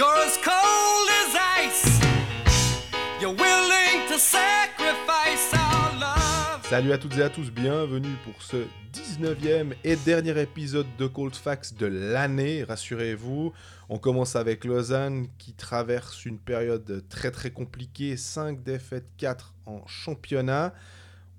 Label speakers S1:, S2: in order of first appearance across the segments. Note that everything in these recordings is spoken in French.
S1: You're as cold as ice. You're willing to sacrifice our love.
S2: Salut à toutes et à tous, bienvenue pour ce 19e et dernier épisode de Cold Facts de l'année, rassurez-vous. On commence avec Lausanne qui traverse une période très très compliquée, 5 défaites, 4 en championnat.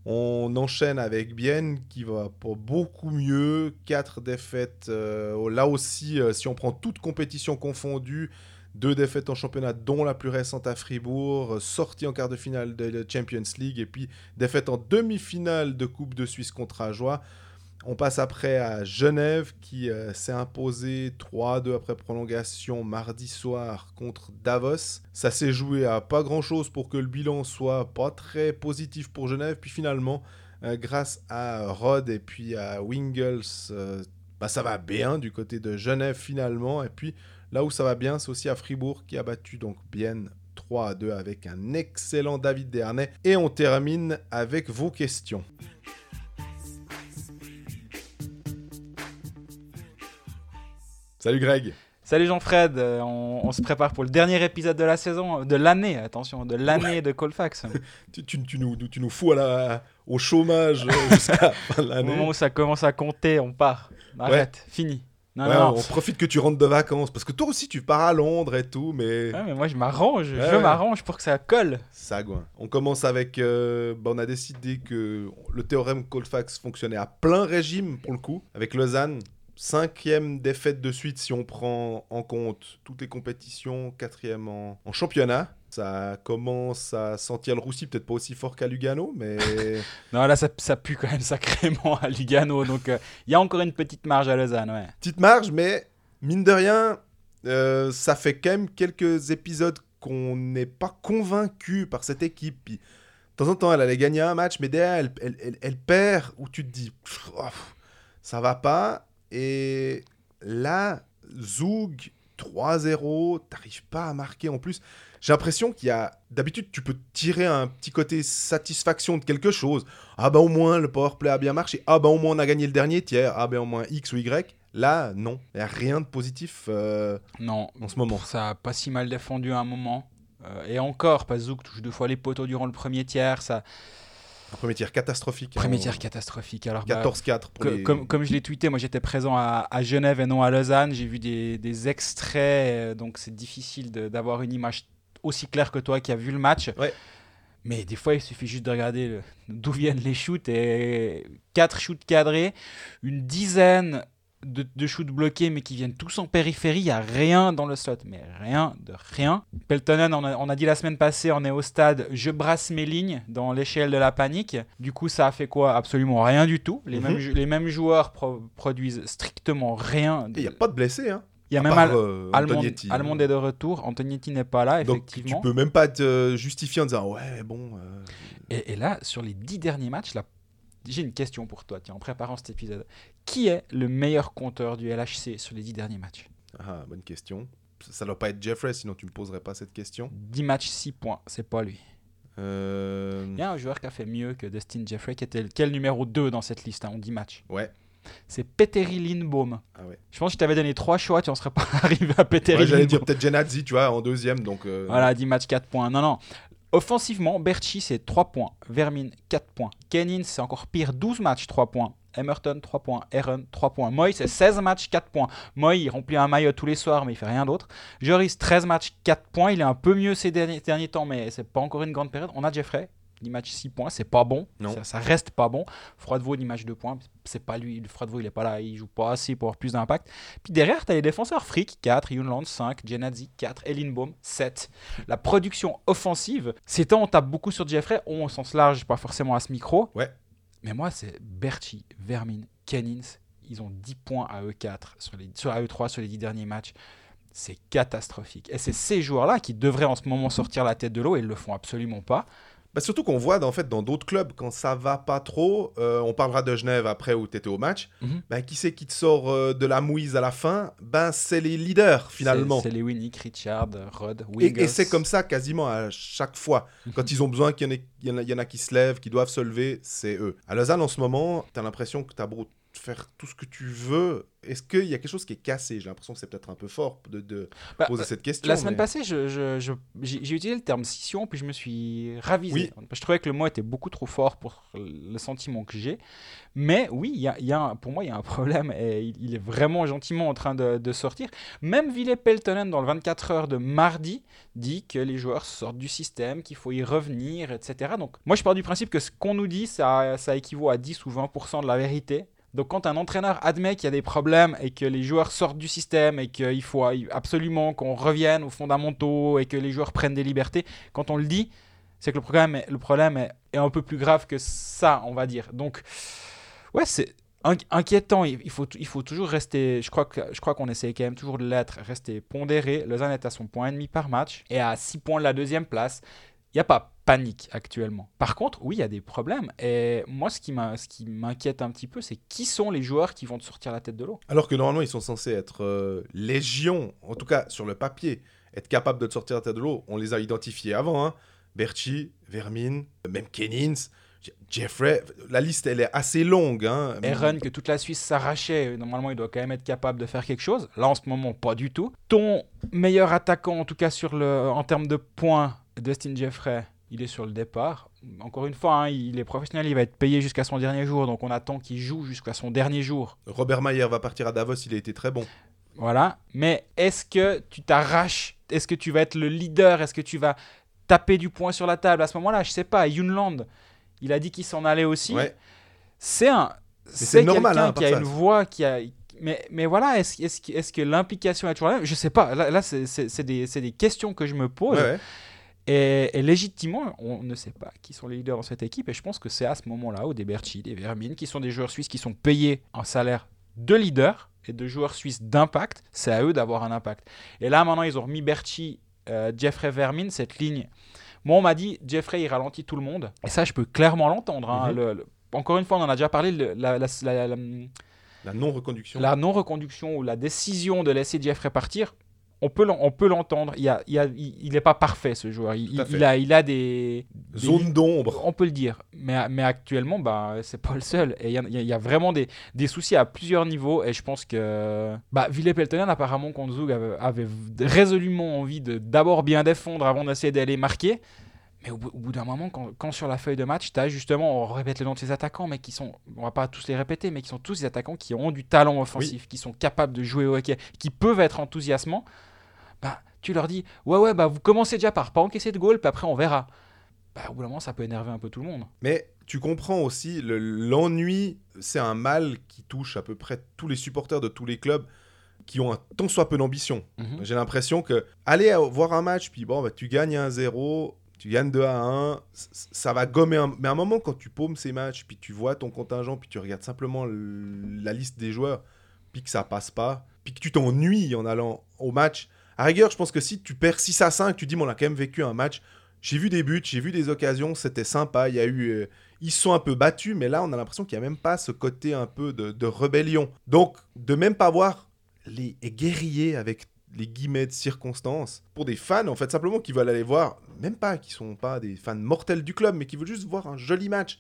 S2: On enchaîne avec Bienne qui va pas beaucoup mieux, 4 défaites. euh, là aussi, euh, si on prend toute compétition confondue, deux défaites en championnat, dont la plus récente à Fribourg, sortie en quart de finale de la Champions League, et puis défaite en demi-finale de Coupe de Suisse contre Ajoie. On passe après à Genève qui euh, s'est imposé 3-2 après prolongation mardi soir contre Davos. Ça s'est joué à pas grand chose pour que le bilan soit pas très positif pour Genève. Puis finalement, euh, grâce à Rod et puis à Wingles, euh, bah, ça va bien du côté de Genève finalement. Et puis là où ça va bien, c'est aussi à Fribourg qui a battu donc Bienne 3 à 2 avec un excellent David Dernay. Et on termine avec vos questions. Salut Greg.
S3: Salut Jean-Fred, euh, on, on se prépare pour le dernier épisode de la saison, de l'année, attention, de l'année de Colfax.
S2: Tu, tu- tu nous, tu nous fous à la, au chômage euh, jusqu'à
S3: Au moment où ça commence à compter, on part. Arrête, fini. Non,
S2: Ouais,
S3: non, non.
S2: on profite que tu rentres de vacances parce que toi aussi tu pars à Londres et tout, mais
S3: Ouais, mais moi je m'arrange,
S2: Ouais,
S3: je m'arrange pour que ça colle.
S2: sagouin. On commence avec, euh, bah, on a décidé que le théorème Colfax fonctionnait à plein régime pour le coup, avec Lausanne. Cinquième défaite de suite si on prend en compte toutes les compétitions, quatrième en, en championnat. Ça commence à sentir le roussi, peut-être pas aussi fort qu'à Lugano, mais
S3: Non, là ça, ça pue quand même sacrément à Lugano, donc euh, il y a encore une petite marge à Lausanne, ouais.
S2: petite marge, mais mine de rien, euh, ça fait quand même quelques épisodes qu'on n'est pas convaincu par cette équipe. Puis, de temps en temps, elle allait gagner un match, mais derrière, elle, elle- elle- elle perd, où tu te dis, pff, oh, ça va pas. Et là, Zoug, 3-0, t'arrives pas à marquer en plus. J'ai l'impression qu'il y a. D'habitude, tu peux tirer un petit côté satisfaction de quelque chose. Ah bah au moins le powerplay a bien marché. Ah bah au moins on a gagné le dernier tiers. Ah bah au moins X ou Y. Là, non. Il n'y a rien de positif euh,
S3: Non,
S2: en ce moment.
S3: ça a pas si mal défendu à un moment. Euh, et encore, Pazouk touche deux fois les poteaux durant le premier tiers, ça...
S2: Un premier tiers catastrophique.
S3: Premier
S2: hein.
S3: tiers catastrophique. Alors, bah,
S2: 14-4 pour
S3: Que-
S2: les...
S3: comme, comme je l'ai tweeté, moi j'étais présent à, à Genève et non à Lausanne. J'ai vu des, des extraits, euh, donc c'est difficile d'avoir une image aussi claire que toi qui a vu le match.
S2: Ouais.
S3: Mais des fois, il suffit juste de regarder le- d'où viennent les shoots. Et 4 shoots cadrés, une dizaine de, de shoots bloqués, mais qui viennent tous en périphérie. Il n'y a rien dans le slot, mais rien de rien. Peltonen, on a, on a dit la semaine passée, on est au stade je brasse mes lignes dans l'échelle de la panique. Du coup, ça a fait quoi? Absolument rien du tout. Les,
S2: Mhm.
S3: mêmes, jou- les mêmes joueurs pro- produisent strictement rien.
S2: Il n'y a pas de blessés. Hein.
S3: Il y a
S2: à
S3: même
S2: part, euh,
S3: Almond. Almond est de retour. Antognetti n'est pas là,
S2: Donc
S3: effectivement.
S2: tu peux même pas te euh, justifier en disant ouais bon. euh,
S3: Et, et là, sur les dix derniers matchs, là, j'ai une question pour toi, tiens, en préparant cet épisode. Qui est le meilleur compteur du LHC sur les dix derniers matchs?
S2: Ah bonne question. Ça doit pas être Jeffrey sinon tu me poserais pas cette question.
S3: 10 matchs, 6 points, c'est pas lui.
S2: Euh,
S3: Il y a un joueur qui a fait mieux que Dustin Jeffrey, qui était quel numéro 2 dans cette liste hein, en 10 matchs
S2: Ouais.
S3: C'est Petteri Lindbaum.
S2: Ah ouais.
S3: Je pense que je t'avais donné 3 choix, tu en serais pas arrivé à Petteri
S2: Ouais, J'allais dire peut-être Genadzi, tu vois, en deuxième donc. euh,
S3: Voilà, 10 matchs, 4 points. Non, non. Offensivement, Berchi, c'est 3 points. Vermin, 4 points. Kenin, c'est encore pire, 12 matchs, 3 points. Emerton, 3 points. Aaron, 3 points. Moy, c'est 16 matchs, 4 points. Moy, il remplit un maillot tous les soirs, mais il fait rien d'autre. Joris, 13 matchs, 4 points. Il est un peu mieux ces derniers, derniers temps, mais c'est pas encore une grande période. On a Jeffrey, 10 matchs, 6 points. C'est pas bon.
S2: Non.
S3: Ça, ça reste pas bon. Froidevaux, 10 matchs, 2 points. C'est pas lui. Froidevaux, il est pas là. Il joue pas assez pour avoir plus d'impact. Puis derrière, tu as les défenseurs Frick, 4, Yunland, 5, Genadzi, 4, Elinbaum, 7. La production offensive, ces temps, on tape beaucoup sur Jeffrey, on au sens large, pas forcément à ce micro.
S2: Ouais.
S3: Mais moi, c'est Berchi, Vermin, Kennins. Ils ont 10 points à eux4, sur les, sur, à eux3 sur les 10 derniers matchs. C'est catastrophique. Et c'est ces joueurs-là qui devraient en ce moment sortir la tête de l'eau et ils le font absolument pas.
S2: Bah, surtout qu'on voit en fait, dans d'autres clubs, quand ça va pas trop, euh, on parlera de Genève après où tu étais au match,
S3: Mhm.
S2: bah, qui c'est qui te sort euh, de la mouise à la fin? Ben c'est les leaders finalement.
S3: C'est les Winnick, Richard, Rod,
S2: Et,
S3: Wiggles.
S2: et c'est comme ça quasiment à chaque fois. Quand ils ont besoin qu'il y, en y a- il y en a qui se lèvent, qui doivent se lever, c'est eux. À Lausanne en ce moment, tu as l'impression que tu as beau faire tout ce que tu veux. Est-ce qu'il y a quelque chose qui est cassé? J'ai l'impression que c'est peut-être un peu fort de, de
S3: Bah,
S2: poser cette question.
S3: La semaine
S2: mais-
S3: passée, je- je- je- j'ai j'ai utilisé le terme scission, puis je me suis ravisé. Je trouvais que le mot était beaucoup trop fort pour le sentiment que j'ai. Mais oui, y a, y a pour moi, il y a un problème et il, il est vraiment gentiment en train de, de sortir. Même Ville Peltonen, dans le 24 heures de mardi, dit que les joueurs sortent du système, qu'il faut y revenir, etc. Donc, moi, je pars du principe que ce qu'on nous dit, ça, ça équivaut à 10 ou 20% de la vérité. Donc quand un entraîneur admet qu'il y a des problèmes et que les joueurs sortent du système et qu'il faut absolument qu'on revienne aux fondamentaux et que les joueurs prennent des libertés, quand on le dit, c'est que le problème, est, un peu plus grave que ça, on va dire. Donc, ouais, c'est in- inquiétant. Il, faut, toujours rester, je crois je qu'on essaie quand même toujours de l'être, rester pondéré. Lausanne est à son point et demi par match et à 6 points de la deuxième place. Il n'y a pas panique actuellement. Par contre, oui, il y a des problèmes. Et moi, ce qui m'inquiète un petit peu, c'est qui sont les joueurs qui vont te sortir la tête de l'eau
S2: Alors que normalement, ils sont censés être euh, légion, en tout cas sur le papier, être capables de te sortir la tête de l'eau. On les a identifiés avant. Hein. Berchi, Vermin, même Kennins, Je- Jeffrey. La liste, elle est assez longue. Hein.
S3: Aaron, que toute la Suisse s'arrachait, normalement, il doit quand même être capable de faire quelque chose. Là, en ce moment, pas du tout. Ton meilleur attaquant, en tout cas sur le, en termes de points, Dustin Jeffrey, il est sur le départ. Encore une fois, hein, il est professionnel, il va être payé jusqu'à son dernier jour, donc on attend qu'il joue jusqu'à son dernier jour.
S2: Robert Mayer va partir à Davos, il a été très bon.
S3: Voilà. Mais est-ce que tu t'arraches? Est-ce que tu vas être le leader? Est-ce que tu vas taper du poing sur la table? À ce moment-là Je sais pas. Yunland, il a dit qu'il s'en allait aussi.
S2: Ouais.
S3: C'est un.
S2: c'est normal,
S3: quelqu'un
S2: hein,
S3: qui a une voix qui a. Mais, mais voilà, est-ce est que, est que l'implication est toujours même Je sais pas. Là, là, c'est- des, questions que je me pose.
S2: Ouais, ouais.
S3: Et, et légitimement, on ne sait pas qui sont les leaders dans cette équipe. Et je pense que c'est à ce moment-là où des Berchi, des Vermin, qui sont des joueurs suisses qui sont payés un salaire de leader et de joueurs suisses d'impact, c'est à eux d'avoir un impact. Et là, maintenant, ils ont remis Berchi, euh, Jeffrey Vermin, cette ligne. Moi, on m'a dit, Jeffrey, il ralentit tout le monde. Et ça, je peux clairement l'entendre. hein.
S2: Mhm.
S3: Encore une fois, on en a déjà parlé. le- la- la- la- la-
S2: La non-reconduction.
S3: la non-reconduction ou la décision de laisser Jeffrey partir, on peut on peut l'entendre. Il n'est a, il y a- il- est pas parfait, ce joueur. Il, a, il a des, des
S2: Zone d'ombre.
S3: on peut le dire, mais, mais actuellement, bah, c'est pas le seul. Et il y, a- il y a- vraiment des, des soucis à plusieurs niveaux. Et je pense que bah, Ville Peltonen, apparemment, contre Zug, avait, avait résolument envie de d'abord bien défendre avant d'essayer d'aller marquer. Mais au, bout- au bout d'un moment, quand, quand sur la feuille de match, tu as justement, on répète le nom de ces attaquants, mais qui sont, on va pas tous les répéter, mais qui sont tous des attaquants qui ont du talent offensif, qui sont capables de jouer au hockey, qui peuvent être enthousiasmants. Bah, tu leur dis, ouais, ouais, bah, vous commencez déjà par pas encaisser de goal, puis après on verra. Bah, au bout d'un moment, ça peut énerver un peu tout le monde.
S2: Mais tu comprends aussi, le- l'ennui, c'est un mal qui touche à peu près tous les supporters de tous les clubs qui ont un tant soit peu d'ambition.
S3: Mhm.
S2: J'ai l'impression que aller voir un match, puis bon, bah, tu gagnes 1-0, tu gagnes 2 à 1, c- c- ça va gommer un... Mais à un moment, quand tu paumes ces matchs, puis tu vois ton contingent, puis tu regardes simplement la liste des joueurs, puis que ça passe pas, puis que tu t'ennuies en allant au match, à rigueur, je pense que si tu perds 6 à 5, tu dis, bon, on a quand même vécu un match, j'ai vu des buts, j'ai vu des occasions, c'était sympa, il y a eu... euh, ils sont un peu battus, mais là, on a l'impression qu'il n'y a même pas ce côté un peu de, de rébellion. Donc, de même pas voir les guerriers avec les guillemets de circonstances pour des fans en fait simplement qui veulent aller voir même pas qui sont pas des fans mortels du club mais qui veulent juste voir un joli match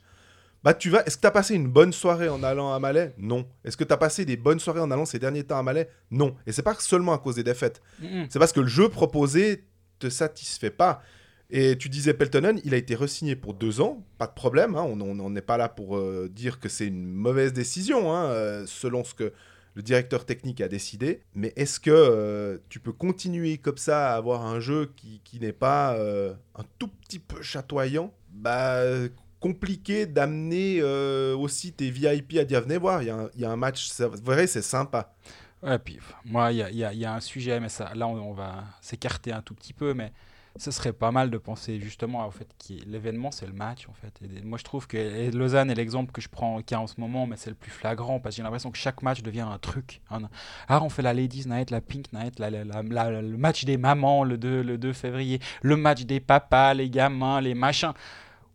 S2: bah tu vas est-ce que tu as passé une bonne soirée en allant à Malais? Non. Est-ce que tu as passé des bonnes soirées en allant ces derniers temps à Malais? Non. Et c'est pas seulement à cause des défaites. C'est parce que le jeu proposé te satisfait pas. Et tu disais Peltonen, il a été resigné pour deux ans, pas de problème, hein, on on n'est pas là pour euh, dire que c'est une mauvaise décision, hein, euh, selon ce que le directeur technique a décidé. Mais est-ce que euh, tu peux continuer comme ça à avoir un jeu qui, qui n'est pas euh, un tout petit peu chatoyant? Bah compliqué d'amener euh, aussi tes VIP à dire venez voir, il y, a un- match, c'est vrai, c'est sympa.
S3: Ouais, puis moi, il y a, y y a un sujet, mais ça, là, on, va s'écarter un tout petit peu, mais ce serait pas mal de penser justement au fait que l'événement, c'est le match, en fait. Moi, je trouve que Lausanne est l'exemple que je prends, a en ce moment, mais c'est le plus flagrant, parce que j'ai l'impression que chaque match devient un truc. Ah, on fait la Ladies Night, la Pink Night, le match des mamans le 2, le 2 février, le match des papas, les gamins, les machins.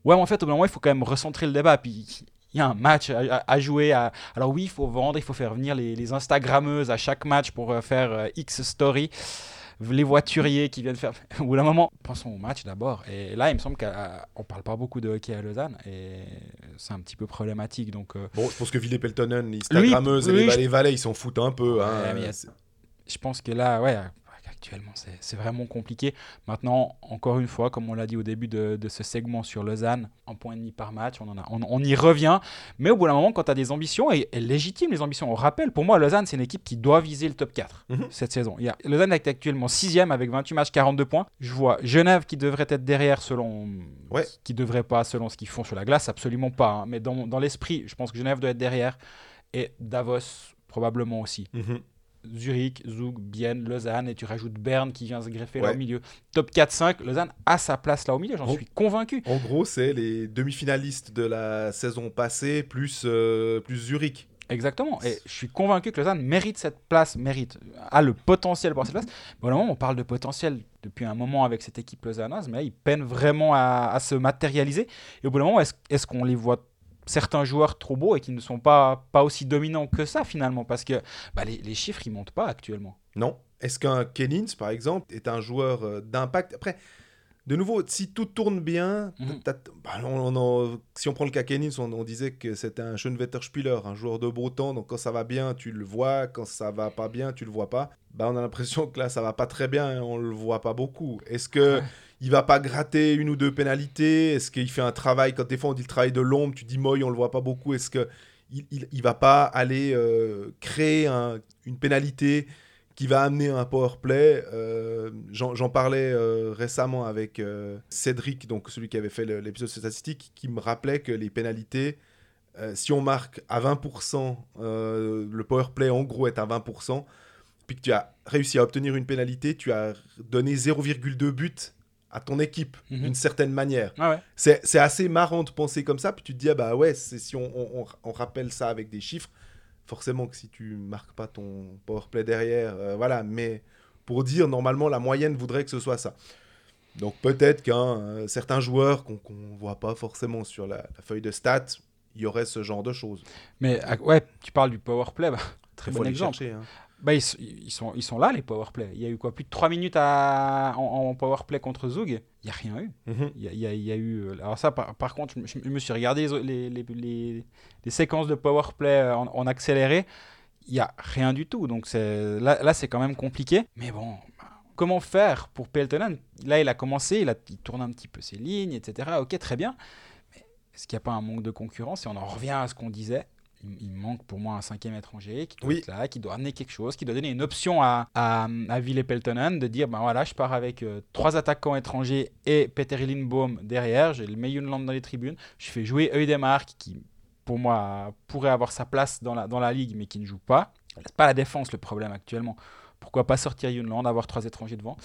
S3: Ouais, mais en fait, au bout d'un moment, il faut quand même recentrer le débat, puis... Il y a un match à, jouer. à- Alors oui, il faut vendre, il faut faire venir les, les Instagrammeuses à chaque match pour euh, faire euh, X story. les voituriers qui viennent faire. Au bout d'un moment, pensons au match d'abord. Et là, il me semble qu'on parle pas beaucoup de hockey à Lausanne et c'est un petit peu problématique. Donc, euh,
S2: Bon, je pense que Ville Peltonen,
S3: Lui,
S2: et les Valais, ils s'en foutent un peu. hein.
S3: Ouais, je pense que là, ouais, actuellement, c'est vraiment compliqué. Maintenant, encore une fois, comme on l'a dit au début de, de ce segment sur Lausanne, un point et demi par match, on, en a, on, on y revient. Mais au bout d'un moment, quand tu as des ambitions, et, et légitimes les ambitions, on rappelle, pour moi, Lausanne, c'est une équipe qui doit viser le top 4
S2: Mhm.
S3: cette saison. Il y a, Lausanne est actuellement 6 avec 28 matchs, 42 points. Je vois Genève qui devrait être derrière selon.
S2: Ouais.
S3: Qui devrait pas selon ce qu'ils font sur la glace, absolument pas. hein. Mais dans, dans l'esprit, je pense que Genève doit être derrière. Et Davos, probablement aussi.
S2: Mhm.
S3: Zurich, Zug, Bienne, Lausanne, et tu rajoutes Berne qui vient se greffer là au milieu. Top 4-5, Lausanne a sa place là au milieu, j'en suis convaincu.
S2: En gros, c'est les demi-finalistes de la saison passée plus, euh, plus Zurich.
S3: Exactement. Et je suis convaincu que Lausanne mérite cette place, mérite, a le potentiel pour cette place. Au moment, on parle de potentiel depuis un moment avec cette équipe lausannoise, mais là, ils peinent vraiment à, à se matérialiser. Et au bout d'un moment, est-ce est-ce qu'on les voit certains joueurs trop beaux et qui ne sont pas, pas aussi dominants que ça finalement Parce que bah, les, les chiffres, ils montent pas actuellement.
S2: Non. Est-ce qu'un Kennings, par exemple, est un joueur euh, d'impact? Après, de nouveau, si tout tourne bien,
S3: Mhm.
S2: bah, on- on en- si on prend le cas Kennings, on, on disait que c'était un Schönwetterspieler, un joueur de beau temps. Donc quand ça va bien, tu le vois. Quand ça va pas bien, tu le vois pas. Bah, on a l'impression que là, ça va pas très bien et on le voit pas beaucoup. Est-ce que. Il va pas gratter une ou deux pénalités? Est-ce qu'il fait un travail Quand des fois on dit le travail de l'ombre, tu dis Moy, on le voit pas beaucoup. Est-ce que il, va pas aller euh, créer un- une pénalité qui va amener un power play. Euh, J'en parlais euh, récemment avec Cédric, donc celui qui avait fait l'épisode statistique, qui me rappelait que les pénalités, si on marque à 20%, euh, le power play en gros est à 20%, puis que tu as réussi à obtenir une pénalité, tu as donné 0,2 buts à ton équipe
S3: Mhm.
S2: d'une certaine manière.
S3: Ah ouais.
S2: C'est assez marrant de penser comme ça, puis tu te dis, ah bah ouais, c'est- si on, on- rappelle ça avec des chiffres, forcément que si tu marques pas ton power play derrière, euh, voilà, mais pour dire, normalement, la moyenne voudrait que ce soit ça. Donc peut-être qu'un euh, certain joueur qu'on qu'on voit pas forcément sur la, la feuille de stats, il y aurait ce genre de choses.
S3: Mais ah, ouais, tu parles du power play, bah, très bon exemple.
S2: chercher, hein.
S3: Bah, ils, ils sont, ils sont là, les powerplay. Il y a eu quoi Plus de 3 minutes à, en, en powerplay contre Zug? Il n'y a rien eu.
S2: Mhm.
S3: Il y a, il y a- il y a eu. euh, Alors, ça, par, par contre, je me, je me suis regardé les, les, les, séquences de powerplay euh, en, en accéléré. Il n'y a rien du tout. Donc, là, là c'est quand même compliqué. Mais bon. Comment faire pour Peltonen Là, il a commencé, il, a, il tourne un petit peu ses lignes, etc. Ok, très bien. Mais est-ce qu'il n'y a pas un manque de concurrence? Et on en revient à ce qu'on disait. Il, manque pour moi un cinquième étranger qui doit
S2: Oui.
S3: être là, qui doit amener quelque chose, qui doit donner une option à, à, à Ville Peltonen de dire ben voilà, je pars avec euh, trois attaquants étrangers et Peter Lindbaum derrière, j'ai le Meyunland dans les tribunes, je fais jouer Eudemark qui pour moi pourrait avoir sa place dans la, dans la ligue mais qui ne joue pas. C'est pas la défense le problème actuellement. Pourquoi pas sortir Yunland, avoir trois étrangers devant?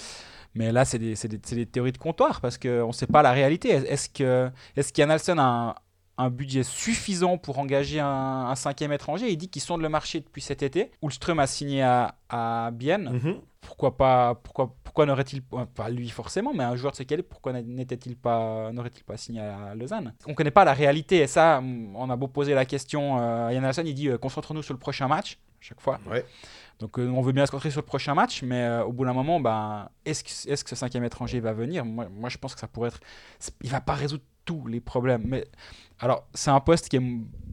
S3: Mais là, c'est des, des- des théories de comptoir parce qu'on ne sait pas la réalité. Est-ce que qu'Ian Alston a un, un budget suffisant pour engager un, un cinquième étranger Il dit qu'ils sondent le marché depuis cet été. Ulström a signé à, à Bienne.
S2: Mhm.
S3: Pourquoi pas Pourquoi, pourquoi n'aurait-il pas pas lui forcément, mais un joueur de ce calibre, pourquoi n'était-il pas n'aurait-il pas signé à Lausanne? On ne connaît pas la réalité et ça, on a beau poser la question euh, à Ian Alston, il dit euh, concentrons-nous sur le prochain match à chaque fois.
S2: Ouais.
S3: Donc euh, on veut bien se concentrer sur le prochain match, mais euh, au bout d'un moment, ben, est-ce que, est-ce que ce cinquième étranger va venir? Moi, moi, je pense que ça pourrait être... Il va pas résoudre tous les problèmes. Mais alors, c'est un poste qui est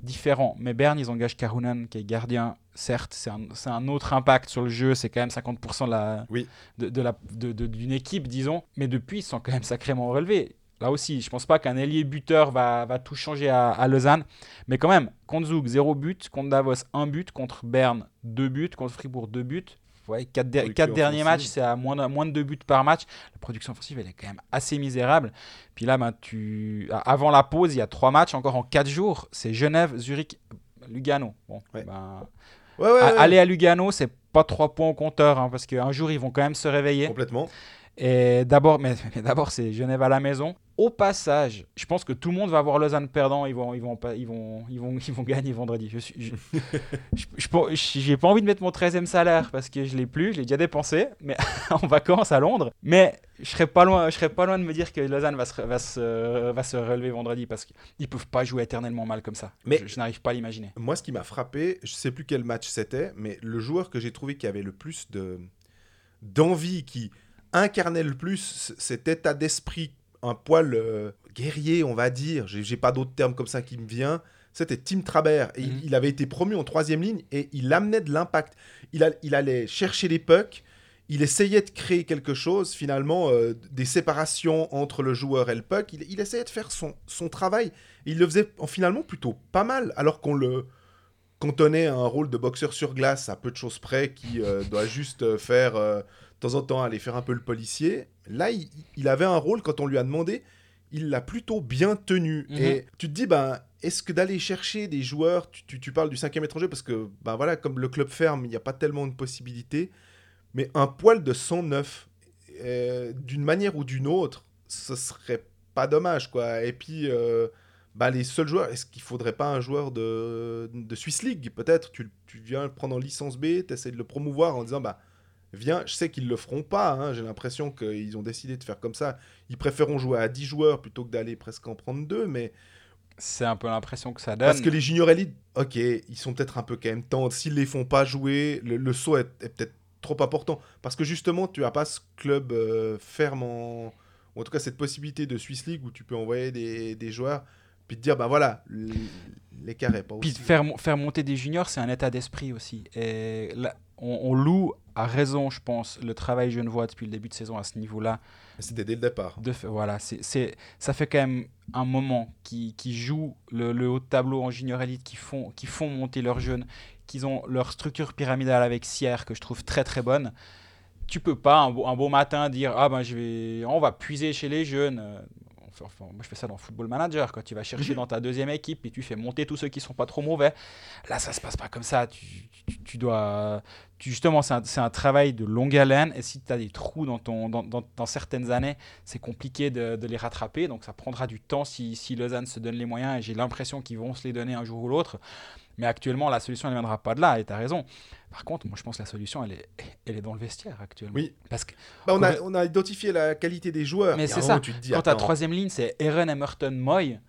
S3: différent. Mais Berne, ils engagent Karunan, qui est gardien. Certes, c'est un, c'est un autre impact sur le jeu. C'est quand même 50% de la,
S2: Oui.
S3: de, de la, de- de- d'une équipe, disons. Mais depuis, ils sont quand même sacrément relevés. Là aussi, je pense pas qu'un ailier buteur va, va tout changer à, à Lausanne. Mais quand même, contre Zug, 0 but. Contre Davos, 1 but. Contre Berne, 2 buts. Contre Fribourg, 2 buts. Ouais, 4,
S2: Production
S3: derniers matchs, c'est à moins de, moins de 2 buts par match. La production offensive, elle est quand même assez misérable. Puis là, ben, tu... avant la pause, il y a 3 matchs, encore en 4 jours. C'est Genève, Zurich, Lugano. Bon,
S2: Ouais.
S3: ben,
S2: Ouais, ouais,
S3: a-
S2: ouais.
S3: aller à Lugano, c'est pas 3 points au compteur, hein, parce qu'un jour, ils vont quand même se réveiller.
S2: Complètement.
S3: Et d'abord, mais, mais d'abord, c'est Genève à la maison. Au passage, je pense que tout le monde va voir Lausanne perdant. Ils vont, ils vont, pas, ils vont, ils vont, ils vont gagner vendredi. Je suis, je, je- je pense- j'ai pas envie de mettre mon 13e salaire parce que je l'ai plus. Je l'ai déjà dépensé, mais en vacances à Londres. Mais je serais pas loin, je serais pas loin de me dire que Lausanne va se, va se, va se relever vendredi parce qu'ils peuvent pas jouer éternellement mal comme ça.
S2: Mais-
S3: je, je n'arrive pas à l'imaginer.
S2: Moi, ce qui m'a frappé, je sais plus quel match c'était, mais le joueur que j'ai trouvé qui avait le plus de, d'envie qui incarnait le plus cet état d'esprit un poil euh, guerrier, on va dire. J'ai pas d'autres termes comme ça qui me vient. C'était Tim Trabert. Et il-
S3: Mhm.
S2: il, avait été promu en troisième ligne et il amenait de l'impact. Il, a- il allait chercher les pucks. Il essayait de créer quelque chose, finalement, euh, des séparations entre le joueur et le puck. Il, il essayait de faire son, son travail. Il le faisait en, finalement plutôt pas mal, alors qu'on le cantonnait à un rôle de boxeur sur glace à peu de choses près, qui euh, doit juste euh, faire, euh, temps en temps, aller faire un peu le policier. Là, il, il avait un rôle, quand on lui a demandé, il l'a plutôt bien tenu.
S3: Mhm.
S2: Et tu te dis, ben, est-ce que d'aller chercher des joueurs, tu, tu- tu parles du cinquième étranger, parce que, ben voilà, comme le club ferme, il n'y a pas tellement de possibilités, mais un poil de 109, euh, d'une manière ou d'une autre, ce serait pas dommage, quoi. Et puis, euh, bah, les seuls joueurs, est-ce qu'il faudrait pas un joueur de, de Swiss League, peut-être? Tu, tu viens le prendre en licence B, tu essaies de le promouvoir en disant, bah, viens, je sais qu'ils le feront pas, hein, j'ai l'impression qu'ils ont décidé de faire comme ça. Ils préféreront jouer à 10 joueurs plutôt que d'aller presque en prendre deux, mais
S3: C'est un peu l'impression que ça donne.
S2: parce que les juniors élites, ok, ils sont peut-être un peu quand même tendres. S'ils les font pas jouer, le, le saut est, est peut-être trop important. Parce que justement, tu as pas ce club euh, ferme en. ou en tout cas, cette possibilité de Swiss League où tu peux envoyer des, des joueurs, puis te dire, ben voilà, l'écart est pas
S3: Puis
S2: aussi.
S3: faire, mon- faire monter des juniors, c'est un état d'esprit aussi. Et là, on, on loue à raison, je pense, le travail genevois depuis le début de saison à ce niveau-là.
S2: C'était dès le départ.
S3: De, voilà, c'est, ça fait quand même un moment qui, qui jouent le, le haut de tableau en junior élite, qui font, qui font monter leurs jeunes, qu'ils ont leur structure pyramidale avec Sierre que je trouve très très bonne. Tu peux pas un beau, un beau matin dire ah ben je vais, on va puiser chez les jeunes. Enfin, moi je fais ça dans Football Manager quand tu vas chercher dans ta deuxième équipe et tu fais monter tous ceux qui sont pas trop mauvais. Là ça se passe pas comme ça. Tu, tu, tu dois, tu, justement c'est un, un travail de longue haleine et si tu as des trous dans ton, dans, dans, dans certaines années c'est compliqué de, de les rattraper. Donc ça prendra du temps si, si Lausanne se donne les moyens et j'ai l'impression qu'ils vont se les donner un jour ou l'autre. Mais actuellement, la solution, elle ne viendra pas de là, et tu as raison. Par contre, moi, je pense que la solution, elle est, elle est dans le vestiaire actuellement.
S2: Oui.
S3: Parce que
S2: Bah, on, a, on a identifié la qualité des joueurs.
S3: Mais c'est ça.
S2: Tu te dis,
S3: quand ta troisième ligne, c'est Eren, Emerton, Moy,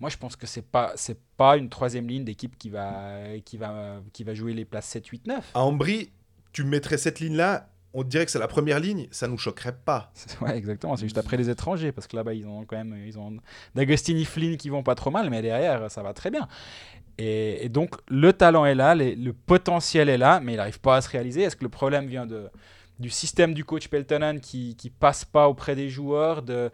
S3: moi, je pense que c'est pas, c'est pas une troisième ligne d'équipe qui va, qui, va, qui va jouer les places 7, 8, 9.
S2: à Ambry, tu mettrais cette ligne-là, on dirait que c'est la première ligne, ça nous choquerait pas.
S3: Ouais, exactement. C'est juste après les étrangers, parce que là-bas, ils ont quand même ils ont D'Agostini Flynn qui vont pas trop mal, mais derrière, ça va très bien. Et, donc, le talent est là, le potentiel est là, mais il n'arrive pas à se réaliser. Est-ce que le problème vient de, du système du coach Peltonen qui passe pas auprès des joueurs, de,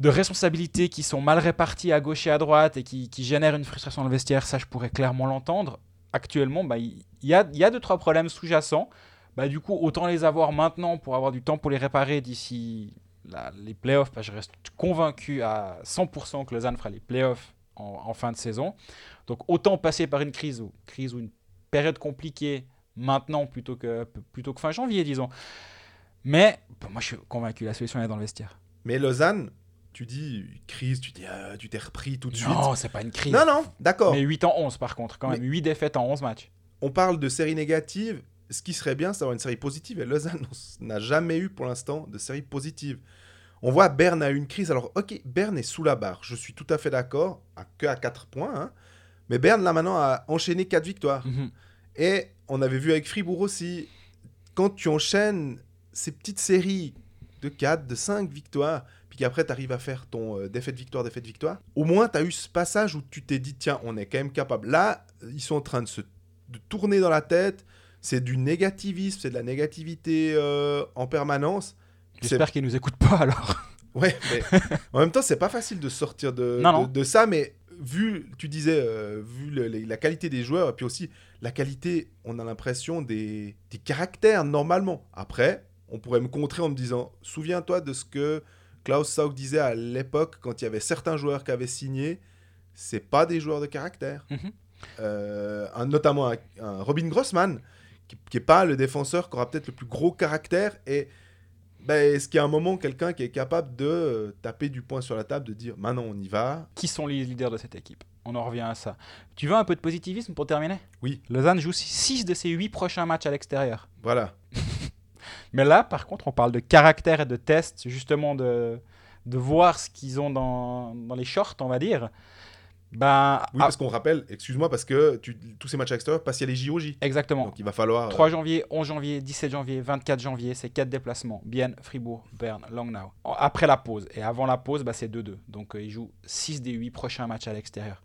S3: de responsabilités qui sont mal réparties à gauche et à droite et qui génèrent une frustration dans le vestiaire? Ça, je pourrais clairement l'entendre. Actuellement, bah, il il y, a, il y a deux, trois problèmes sous-jacents. Bah, du coup, autant les avoir maintenant pour avoir du temps pour les réparer d'ici les playoffs. Bah, je reste convaincu à 100% que Lausanne fera les playoffs en, en fin de saison. Donc autant passer par une crise ou, crise ou une période compliquée maintenant plutôt que, plutôt que fin janvier, disons. Mais bah, moi, je suis convaincu, la solution est dans le vestiaire.
S2: Mais Lausanne, tu dis crise, tu dis ah, tu t'es repris tout de suite.
S3: Non, c'est pas une crise.
S2: non, non, d'accord.
S3: Mais 8 en 11 par contre, quand même. 8 défaites en 11 matchs.
S2: On parle de série négative. Ce qui serait bien, c'est d'avoir une série positive. Et Lausanne n'a jamais eu pour l'instant de série positive. On voit Berne a eu une crise. Alors, ok, Berne est sous la barre. Je suis tout à fait d'accord. À, que à 4 points. hein. Mais Berne, là, maintenant, a enchaîné 4 victoires.
S3: Mhm.
S2: Et on avait vu avec Fribourg aussi, quand tu enchaînes ces petites séries de 4, de 5 victoires, puis qu'après tu arrives à faire ton euh, défaite victoire, défaite victoire, au moins tu as eu ce passage où tu t'es dit, tiens, on est quand même capable. Là, ils sont en train de se de tourner dans la tête, c'est du négativisme, c'est de la négativité euh, en permanence.
S3: J'espère qu'ils nous écoutent pas alors.
S2: Ouais, mais en même temps, c'est pas facile de sortir de,
S3: Non,
S2: de,
S3: non.
S2: de ça, mais vu, tu disais, euh, vu le- les- la qualité des joueurs, et puis aussi la qualité, on a l'impression, des, des caractères, normalement. Après, on pourrait me contrer en me disant, souviens-toi de ce que Klaus Saug disait à l'époque, quand il y avait certains joueurs qui avaient signé, c'est pas des joueurs de caractère.
S3: Mhm.
S2: Euh, un- notamment un, un Robin Grossman, qui, qui est pas le défenseur qui aura peut-être le plus gros caractère, et ben, est-ce qu'il y a un moment quelqu'un qui est capable de euh, taper du poing sur la table, de dire maintenant on y va
S3: Qui sont les leaders de cette équipe? On en revient à ça. Tu veux un peu de positivisme pour terminer?
S2: Oui.
S3: Lausanne joue 6 de ses 8 prochains matchs à l'extérieur.
S2: Voilà.
S3: Mais là, par contre, on parle de caractère et de test, justement de, de voir ce qu'ils ont dans, dans les shorts, on va dire. Ben,
S2: Oui,
S3: ah,
S2: parce qu'on rappelle, excuse-moi, parce que tu- tous ces matchs à l'extérieur passent a les JOJ.
S3: exactement.
S2: Donc il va falloir. euh,
S3: 3 janvier, 11 janvier, 17 janvier, 24 janvier, c'est 4 déplacements. Bienne, Fribourg, Berne, Langnau. Après la pause. Et avant la pause, bah, c'est 2-2. Donc euh, ils jouent 6 des 8 prochains matchs à l'extérieur.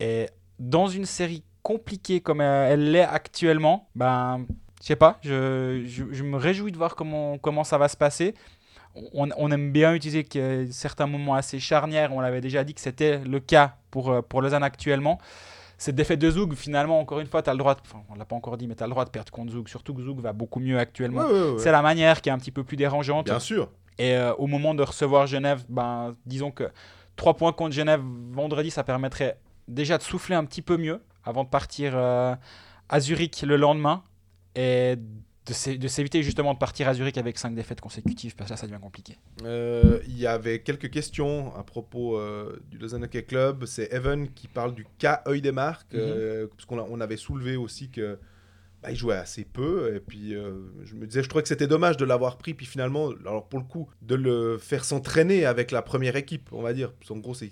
S3: Et dans une série compliquée comme euh, elle l'est actuellement, ben, je sais pas, je, je- je me réjouis de voir comment, comment ça va se passer. On, on aime bien utiliser que certains moments assez charnières. On l'avait déjà dit que c'était le cas pour, euh, pour Lausanne actuellement. Cette défaite de Zoug, finalement, encore une fois, tu as le droit, de, enfin, on l'a pas encore dit, mais tu as le droit de perdre contre Zoug. Surtout que Zoug va beaucoup mieux actuellement.
S2: ouais, ouais, ouais.
S3: C'est la manière qui est un petit peu plus dérangeante.
S2: Bien sûr.
S3: Et euh, au moment de recevoir Genève, ben, disons que 3 points contre Genève vendredi, ça permettrait déjà de souffler un petit peu mieux avant de partir euh, à Zurich le lendemain et de s'é- de s'éviter justement de partir à Zurich avec 5 défaites consécutives parce que là, ça devient compliqué.
S2: Euh, Il y avait quelques questions à propos euh, du Lausanne Hockey Club. C'est Evan qui parle du cas œil des marques. Euh, parce qu'on on avait soulevé aussi que bah, il jouait assez peu. Et puis euh, je me disais, je trouvais que c'était dommage de l'avoir pris. Puis finalement, alors pour le coup, de le faire s'entraîner avec la première équipe, on va dire. Qu'en gros, c'est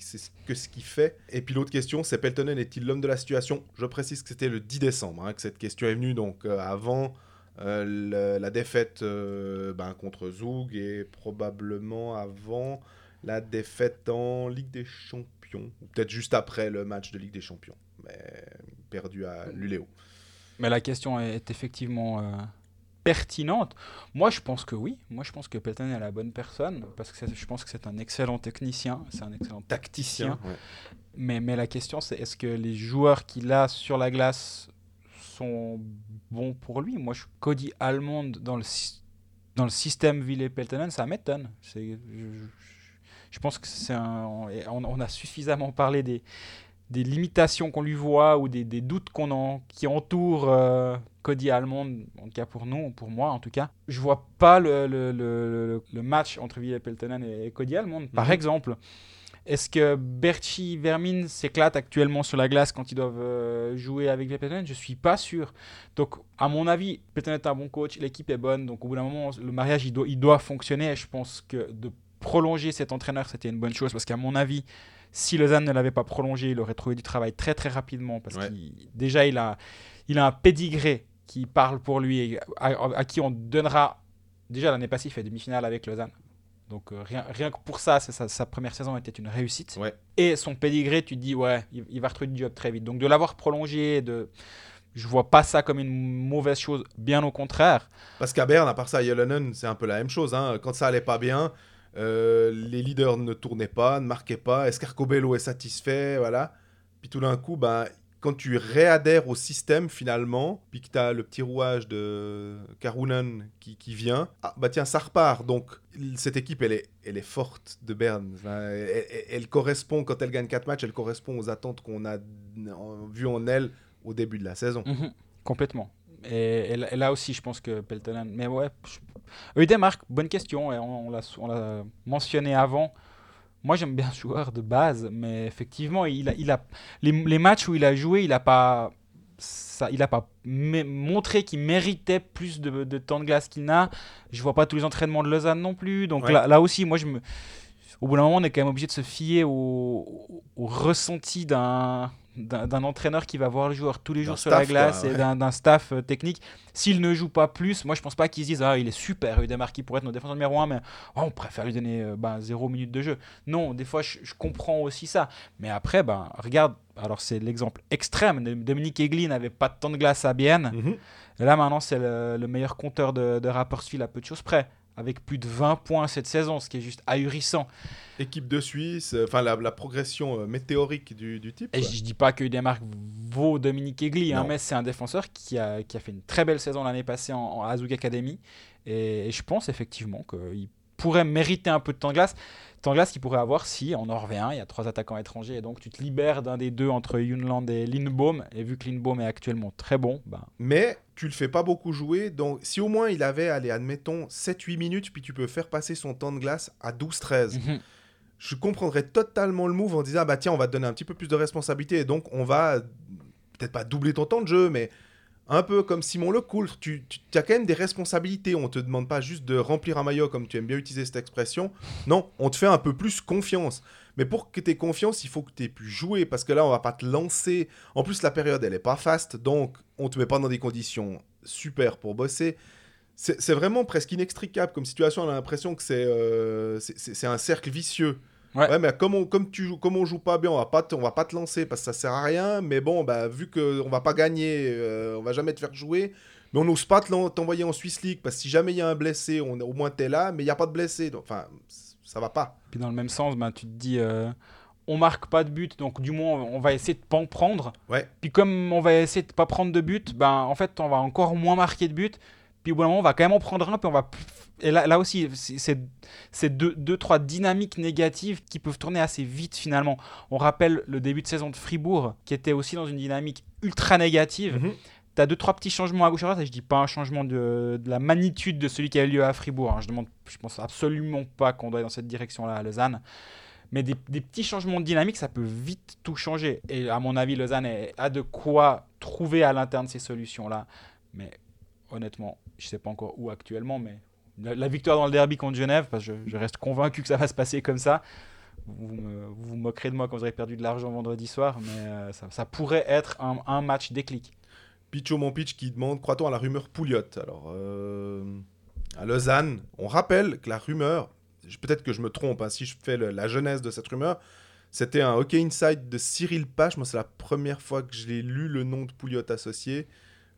S2: que ce qu'il fait. Et puis l'autre question, c'est Peltonen est-il l'homme de la situation? Je précise que c'était le 10 décembre hein, que cette question est venue. Donc euh, avant. euh, la défaite ben, contre Zoug et probablement avant la défaite en Ligue des Champions, ou peut-être juste après le match de Ligue des Champions, mais perdu à Luléo.
S3: Mais la question est effectivement euh, pertinente. Moi, je pense que oui. Moi, je pense que Pelton est la bonne personne parce que je pense que c'est un excellent technicien, c'est un excellent tacticien.
S2: ouais.
S3: Mais, mais la question, c'est est-ce que les joueurs qu'il a sur la glace sont bons pour lui? Moi, je, Cody Almond dans le, dans le système Ville-Peltonen, ça m'étonne. Je, je- je pense que c'est on a suffisamment parlé des, des limitations qu'on lui voit ou des, des doutes qu'on en, qui entourent euh, Cody Almond, en tout cas pour nous, pour moi en tout cas. Je vois pas le, le, le- match entre Ville-Peltonen et, et Cody Almond. Par
S2: Mhm.
S3: exemple, est-ce que Berchi Vermin s'éclate actuellement sur la glace quand ils doivent euh, jouer avec les Peltonen Je suis pas sûr. Donc, à mon avis, Peltonen est un bon coach, l'équipe est bonne. Donc, au bout d'un moment, le mariage, il doit, il doit fonctionner. Et je pense que de prolonger cet entraîneur, c'était une bonne chose. Parce qu'à mon avis, si Lausanne ne l'avait pas prolongé, il aurait trouvé du travail très, très rapidement. Parce
S2: Ouais.
S3: qu'il déjà, il a, il a un pédigré qui parle pour lui et à, à qui on donnera. Déjà, l'année passée, il fait demi-finale avec Lausanne. Donc euh, rien, rien que pour ça, sa, sa première saison était une réussite.
S2: Ouais.
S3: Et son pédigré, tu te dis, ouais, il, il va retrouver du job très vite. Donc de l'avoir prolongé, de... je vois pas ça comme une mauvaise chose, bien au contraire.
S2: Parce qu'à Berne, à part ça, à Yolonen, c'est un peu la même chose. hein. Quand ça allait pas bien, euh, les leaders ne tournaient pas, ne marquaient pas. Escarcobello est satisfait, voilà. Puis tout d'un coup, ben, quand tu réadhères au système finalement, puis que tu as le petit rouage de Karunen qui, qui vient, ah, bah tiens, ça repart. Donc cette équipe, elle est, elle est forte de Berne. Elle, correspond, quand elle gagne 4 matchs, elle correspond aux attentes qu'on a vues en elle au début de la saison.
S3: Mhm, Complètement. Et, et là- aussi, je pense que Peltonen. Mais ouais, je... Eudemark, bonne question. Et on, on l'a on l'a mentionné avant. Moi, j'aime bien ce joueur de base, mais effectivement, il a, il a les, les matchs où il a joué, il n'a pas, ça, il a pas montré qu'il méritait plus de, de temps de glace qu'il n'a. Je vois pas tous les entraînements de Lausanne non plus. Donc
S2: Ouais.
S3: là, là aussi, moi, je me, au bout d'un moment, on est quand même obligé de se fier au ressenti d'un d'un entraîneur qui va voir le joueur tous les jours sur la glace
S2: quoi,
S3: et
S2: ouais.
S3: d'un d'un staff euh, technique. S'il ne joue pas plus, moi je pense pas qu'ils se disent ah il est super, Udemar qui pourrait être notre défenseur numéro 1, mais oh, on préfère lui donner euh, ben, zéro minute de jeu. Non, des fois je, je comprends aussi ça. Mais après, ben, regarde, alors c'est l'exemple extrême. Dominique Egli n'avait pas de temps de glace à Bienne. Et Là maintenant c'est le, le meilleur compteur de, de Rapperswil à peu de choses près. Avec plus de 20 points cette saison, ce qui est juste ahurissant.
S2: Équipe de Suisse, euh, enfin la, la progression euh, météorique du, du type.
S3: Et je dis pas que Udemark vaut Dominique Egli, hein, mais c'est un défenseur qui a, qui a fait une très belle saison l'année passée en, en Azug Academy. Et, et je pense effectivement qu'il pourrait mériter un peu de temps de glace. Temps de glace qu'il pourrait avoir si, en Norvégien, il y a trois attaquants étrangers. Et donc tu te libères d'un des deux entre Junland et Lindbaum. Et vu que Lindbaum est actuellement très bon, ben,
S2: Mais tu le fais pas beaucoup jouer, donc si au moins il avait, allez, admettons, 7-8 minutes, puis tu peux faire passer son temps de glace à 12-13,
S3: mhm.
S2: je comprendrais totalement le move en disant, ah bah tiens, on va te donner un petit peu plus de responsabilité, et donc on va, peut-être pas doubler ton temps de jeu, mais un peu comme Simon Lecoultre, tu, tu as quand même des responsabilités. On te demande pas juste de remplir un maillot, comme tu aimes bien utiliser cette expression. Non, on te fait un peu plus confiance. Mais pour que tu aies confiance, il faut que tu aies pu jouer, parce que là, on va pas te lancer. En plus, la période, elle est pas faste, donc on te met pas dans des conditions super pour bosser. C'est vraiment presque inextricable comme situation. On a l'impression que c'est euh, un cercle vicieux.
S3: Ouais.
S2: Ouais, mais comme on, comme, tu joues, comme on joue pas bien, on va pas te, on va pas te lancer parce que ça sert à rien. Mais bon, bah, vu qu'on va pas gagner, euh, on va jamais te faire jouer. Mais on n'ose pas te t'envoyer en Swiss League parce que si jamais il y a un blessé, on, au moins t'es là, mais il n'y a pas de blessé. Donc, enfin, ça va pas.
S3: Puis dans le même sens, ben, tu te dis, euh, on marque pas de but, donc du moins on va essayer de pas en prendre.
S2: Ouais.
S3: Puis comme on va essayer de pas prendre de but, ben en fait on va encore moins marquer de but. Puis au bout d'un moment on va quand même en prendre un, puis on va. Et là, là aussi, c'est- deux, deux, trois dynamiques négatives qui peuvent tourner assez vite finalement. On rappelle le début de saison de Fribourg, qui était aussi dans une dynamique ultra négative.
S2: Mhm.
S3: Tu as deux, trois petits changements à gauche à droite, et je dis pas un changement de, de la magnitude de celui qui a eu lieu à Fribourg. hein. Je demande, je pense absolument pas qu'on doit aller dans cette direction-là à Lausanne. Mais des, des petits changements de dynamique, ça peut vite tout changer. Et à mon avis, Lausanne a de quoi trouver à l'interne ces solutions-là. Mais honnêtement, je sais pas encore où actuellement, mais la, victoire dans le derby contre Genève, parce que je, reste convaincu que ça va se passer comme ça. Vous vous moquerez de moi quand vous aurez perdu de l'argent vendredi soir, mais euh, ça, pourrait être un, match déclic.
S2: Picho mon pitch qui demande croit-on à la rumeur Pouliot? Alors, euh, à Lausanne, on rappelle que la rumeur, peut-être que je me trompe hein, si je fais la genèse de cette rumeur, c'était un Hockey Inside de Cyril Pache. Moi, c'est la première fois que je l'ai lu le nom de Pouliot associé,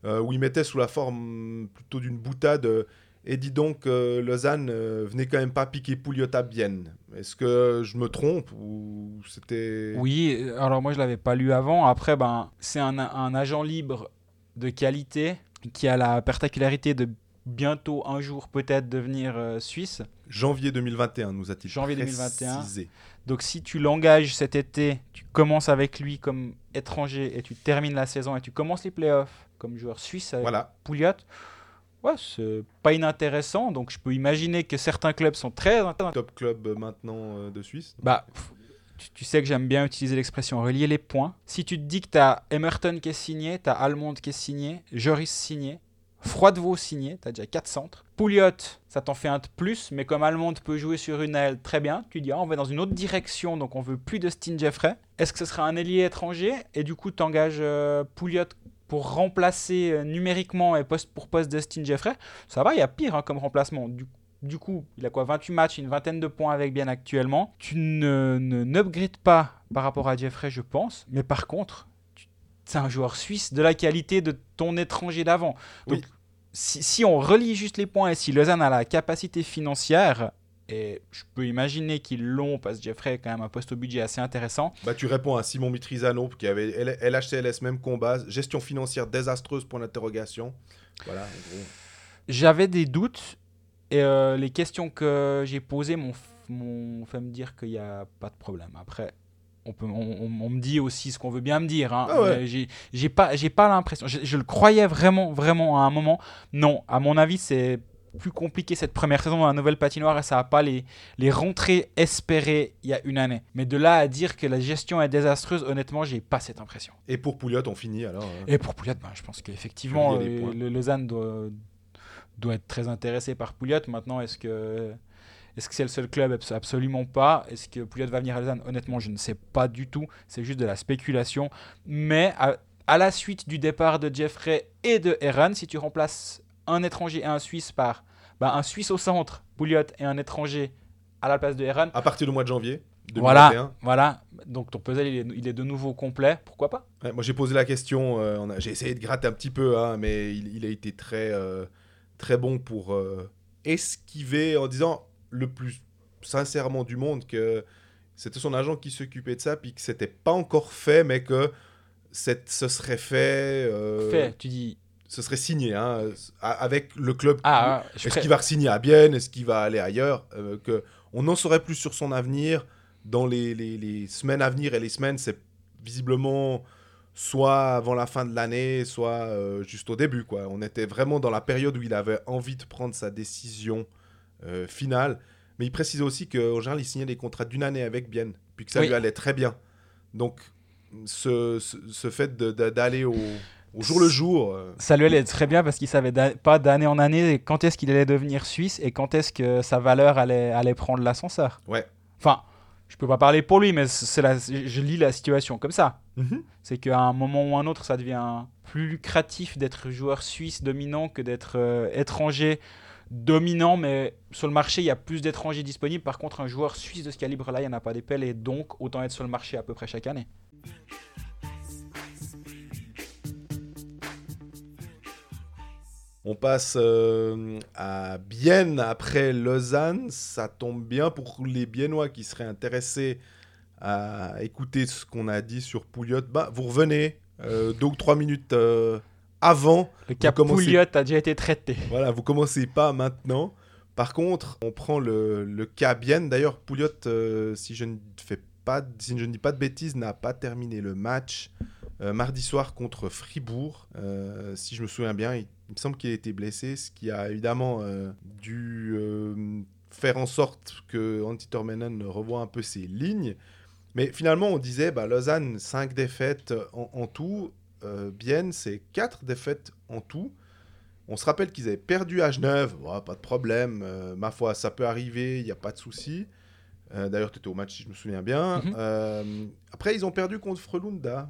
S2: où il mettait sous la forme plutôt d'une boutade. euh, et dis donc, euh, Lausanne euh, venait quand même pas piquer Pouliot à Bienne. Est-ce que je me trompe ou c'était.
S3: Oui, euh, alors moi je l'avais pas lu avant. Après, ben, c'est un, un agent libre de qualité qui a la particularité de bientôt un jour peut-être devenir euh, suisse.
S2: Janvier 2021, nous a-t-il
S3: Janvier 2021.
S2: précisé.
S3: Donc si tu l'engages cet été, tu commences avec lui comme étranger et tu termines la saison et tu commences les playoffs comme joueur suisse avec
S2: Voilà.
S3: Pouliot, ouais, c'est pas inintéressant. Donc je peux imaginer que certains clubs sont très intéressants.
S2: Top club euh, maintenant euh, de Suisse.
S3: Bah, tu, tu sais que j'aime bien utiliser l'expression relier les points. Si tu te dis que tu as Emerton qui est signé, tu as Almond qui est signé, Joris signé, Froidevaux signé, tu as déjà 4 centres. Pouliot, ça t'en fait un de plus, mais comme Almond peut jouer sur une aile très bien, tu dis ah, on va dans une autre direction, donc on veut plus de Steen Jeffrey. Est-ce que ce sera un ailier étranger? Et du coup, tu engages Pouliot pour remplacer euh, numériquement et poste pour poste de Steen Jeffrey Ça va, il y a pire hein, comme remplacement. Du du coup, il a quoi 28 matchs, une vingtaine de points avec bien actuellement. Tu ne ne- n'upgrades pas par rapport à Jeffrey, je pense. Mais par contre, c'est un joueur suisse de la qualité de ton étranger d'avant. Donc,
S2: Oui.
S3: si, si on relie juste les points et si Lausanne a la capacité financière, et je peux imaginer qu'ils l'ont parce que Jeffrey est quand même un poste au budget assez intéressant.
S2: Bah, tu réponds à Simon Mitrizano qui avait LHCLS même combat, gestion financière désastreuse point d'interrogation. Voilà.
S3: J'avais des doutes et euh, les questions que j'ai posées m'ont fait me dire qu'il n'y a pas de problème. Après, on, peut, on, on- on me dit aussi ce qu'on veut bien me dire. hein,
S2: Ah ouais.
S3: mais j'ai- J'ai pas, j'ai pas l'impression. Je, je le croyais vraiment, vraiment à un moment. Non, à mon avis, c'est plus compliqué cette première saison dans la nouvelle patinoire et ça n'a pas les, les rentrées espérées il y a une année. Mais de là à dire que la gestion est désastreuse, honnêtement, j'ai pas cette impression.
S2: Et pour Pouliot, on finit alors. hein.
S3: Et pour Pouliot, ben, je pense qu'effectivement, euh, le Lausanne doit, doit être très intéressé par Pouliot. Maintenant, est-ce que est-ce que c'est le seul club? Abs- Absolument pas. Est-ce que Pouliot va venir à Lausanne? Honnêtement, je ne sais pas du tout. C'est juste de la spéculation. Mais à, à la suite du départ de Jeffrey et de Heron, si tu remplaces un étranger et un Suisse par bah, un Suisse au centre, Pouliot, et un étranger à la place de Heron,
S2: À partir du mois de janvier 2021.
S3: voilà, voilà. Donc ton puzzle, il est, il est de nouveau complet. Pourquoi pas?
S2: Ouais, moi j'ai posé la question, euh, j'ai essayé de gratter un petit peu, hein, mais il, il a été très, euh, très bon pour euh, esquiver en disant le plus sincèrement du monde que c'était son agent qui s'occupait de ça, puis que c'était pas encore fait, mais que cette- ce serait fait,
S3: Fait, tu dis.
S2: Ce serait signé hein, avec le club.
S3: Ah, je
S2: Est-ce
S3: pré-
S2: qu'il va signer à Bienne Est-ce qu'il va aller ailleurs euh, que On n'en saurait plus sur son avenir dans les, les- les semaines à venir. Et les semaines, c'est visiblement soit avant la fin de l'année, soit euh, juste au début. Quoi. On était vraiment dans la période où il avait envie de prendre sa décision euh, finale. Mais il précisait aussi qu'en général, il signait des contrats d'une année avec Bienne, puis que ça
S3: Oui.
S2: lui allait très bien. Donc, ce, ce, ce fait d'aller au... au jour le jour. euh,
S3: Ça lui allait très bien parce qu'il savait pas d'année en année quand est-ce qu'il allait devenir suisse et quand est-ce que sa valeur allait, allait prendre l'ascenseur.
S2: Ouais.
S3: Enfin, je peux pas parler pour lui, mais c'est la, je lis la situation comme ça.
S2: mhm.
S3: C'est qu'à un moment ou un autre, ça devient plus lucratif d'être joueur suisse dominant que d'être euh, étranger dominant, mais sur le marché, il y a plus d'étrangers disponibles. Par contre, un joueur suisse de ce calibre-là, il n'y en a pas des pelles, et donc autant être sur le marché à peu près chaque année.
S2: On passe euh, à Bienne après Lausanne. Ça tombe bien pour les Biennois qui seraient intéressés à écouter ce qu'on a dit sur Pouliot. Bah, vous revenez euh, deux ou trois minutes euh, avant.
S3: Le cas
S2: commencez-
S3: Pouliot a déjà été traité.
S2: Voilà, vous commencez pas maintenant. Par contre, on prend le, le cas Bienne. D'ailleurs, Pouliot, euh, si je ne fais pas, si je ne dis pas de bêtises, n'a pas terminé le match mardi soir contre Fribourg. Euh, si je me souviens bien, il, il me semble qu'il a été blessé, ce qui a évidemment euh, dû euh, faire en sorte que Antti Tormenon revoie un peu ses lignes. Mais finalement, on disait, bah, Lausanne, 5 défaites en, en tout. Euh, Bienne, c'est 4 défaites en tout. On se rappelle qu'ils avaient perdu à Genève. Ouais, pas de problème. euh, ma foi, ça peut arriver. Il n'y a pas de souci. Euh, D'ailleurs, tu étais au match, si je me souviens bien.
S3: Mhm.
S2: Euh, après, ils ont perdu contre Frelunda.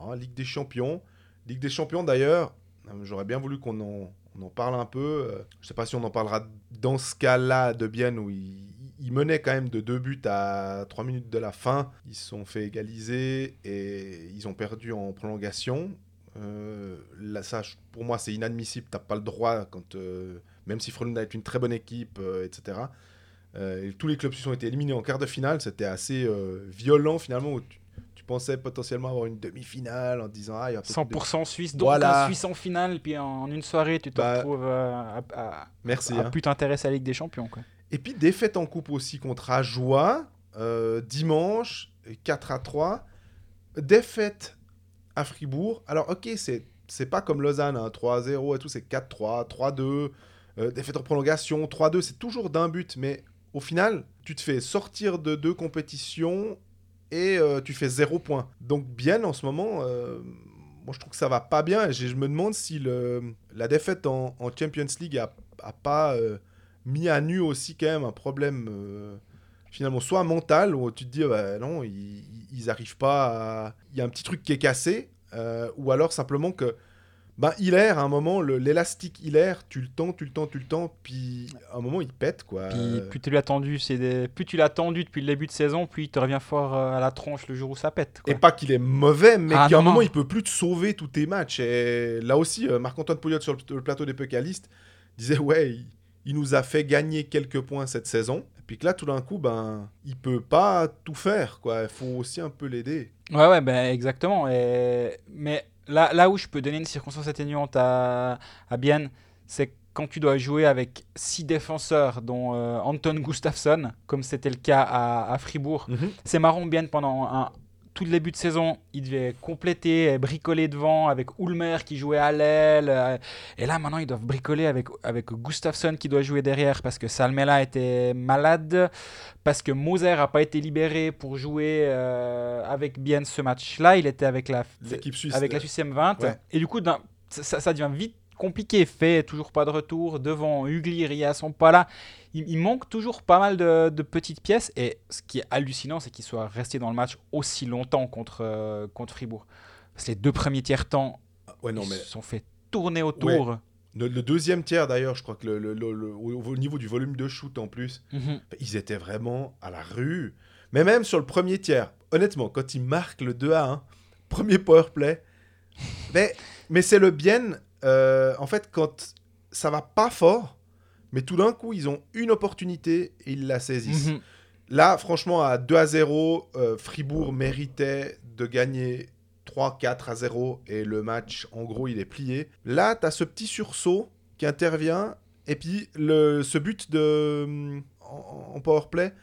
S2: Ah, Ligue des Champions. Ligue des Champions, d'ailleurs, euh, j'aurais bien voulu qu'on en, parle un peu. Euh, je sais pas si on en parlera dans ce cas-là de Bienne où ils, ils menaient quand même de deux buts à trois minutes de la fin. Ils se sont fait égaliser et ils ont perdu en prolongation. Euh, là, ça, pour moi, c'est inadmissible. T'as pas le droit, quand, même si Frelunda est une très bonne équipe, etc. Et tous les clubs suisses ont été éliminés en quart de finale. C'était assez violent finalement. Pensais potentiellement avoir une demi-finale en disant ah, il y a peut-être une
S3: 100% suisse, donc
S2: Voilà.
S3: un Suisse en finale, puis en une soirée, tu te
S2: Bah,
S3: retrouves euh, à, à-
S2: Merci.
S3: à
S2: hein.
S3: plus t'intéresser à la Ligue des Champions. Quoi.
S2: Et puis défaite en coupe aussi contre Ajoie, euh, dimanche, 4 à 3. Défaite à Fribourg. Alors ok, c'est c'est pas comme Lausanne, hein, 3 à 0 et tout, c'est 4-3, 3-2. euh, défaite en prolongation, 3-2, c'est toujours d'un but, mais au final, tu te fais sortir de deux compétitions et euh, tu fais 0 point. Donc bien en ce moment, euh, moi je trouve que ça va pas bien. Je me demande si la défaite en, Champions League a, pas euh, mis à nu aussi quand même un problème finalement soit mental où tu te dis bah, non ils, ils arrivent pas à... il y a un petit truc qui est cassé ou alors simplement que ben Hilaire à un moment l'élastique Hilaire tu le tends tu le tends tu le tends puis à un moment il pète quoi
S3: Puis plus tu l'as tendu, c'est des- plus tu l'as tendu depuis le début de saison, plus il te revient fort euh, à la tronche le jour où ça pète. quoi.
S2: Et pas qu'il est mauvais, mais
S3: Ah,
S2: qu'à un moment, il peut plus te sauver tous tes matchs. Et là aussi, euh, Marc-Antoine Pouliot sur le, le plateau des Pécalistes disait Ouais, il, il nous a fait gagner quelques points cette saison. Et puis que là, tout d'un coup, ben, il peut pas tout faire. quoi. Il faut aussi un peu l'aider.
S3: Ouais, ouais, ben exactement. Et... Mais là, là où je peux donner une circonstance atténuante à, à Bienne, c'est quand tu dois jouer avec six défenseurs, dont euh, Anton Gustafsson, comme c'était le cas à, à Fribourg. C'est marrant, Bienne, pendant un, tout le début de saison, il devait compléter, et bricoler devant avec Ulmer qui jouait à l'aile. euh, Et là, maintenant, ils doivent bricoler avec, avec Gustafsson qui doit jouer derrière parce que Salmela était malade, parce que Moser n'a pas été libéré pour jouer euh, avec Bienne ce match-là. Il était avec la,
S2: suisse.
S3: avec la
S2: euh,
S3: Suisse M20.
S2: Ouais.
S3: Et du coup, ça devient vite compliqué. Fait toujours pas de retour. Devant, Ugly, Ria sont pas là. Il, il manque toujours pas mal de, de petites pièces. Et ce qui est hallucinant, c'est qu'il soit resté dans le match aussi longtemps contre, euh, contre Fribourg. Parce que les deux premiers tiers-temps,
S2: Ouais, non,
S3: ils
S2: mais
S3: se sont fait tourner autour.
S2: le, le deuxième tiers, d'ailleurs, je crois que le, le- le- le- au, au niveau du volume de shoot en plus,
S3: Mhm.
S2: ils étaient vraiment à la rue. Mais même sur le premier tiers, honnêtement, quand ils marquent le 2 à 1, premier power play, mais, mais c'est le bien, euh, en fait, quand ça va pas fort, mais tout d'un coup, ils ont une opportunité et ils la saisissent.
S3: Mhm.
S2: Là, franchement, à 2 à 0, euh, Fribourg méritait de gagner 3-4 à 0 et le match, en gros, il est plié. Là, tu as ce petit sursaut qui intervient et puis le, ce but de, hum, en, en powerplay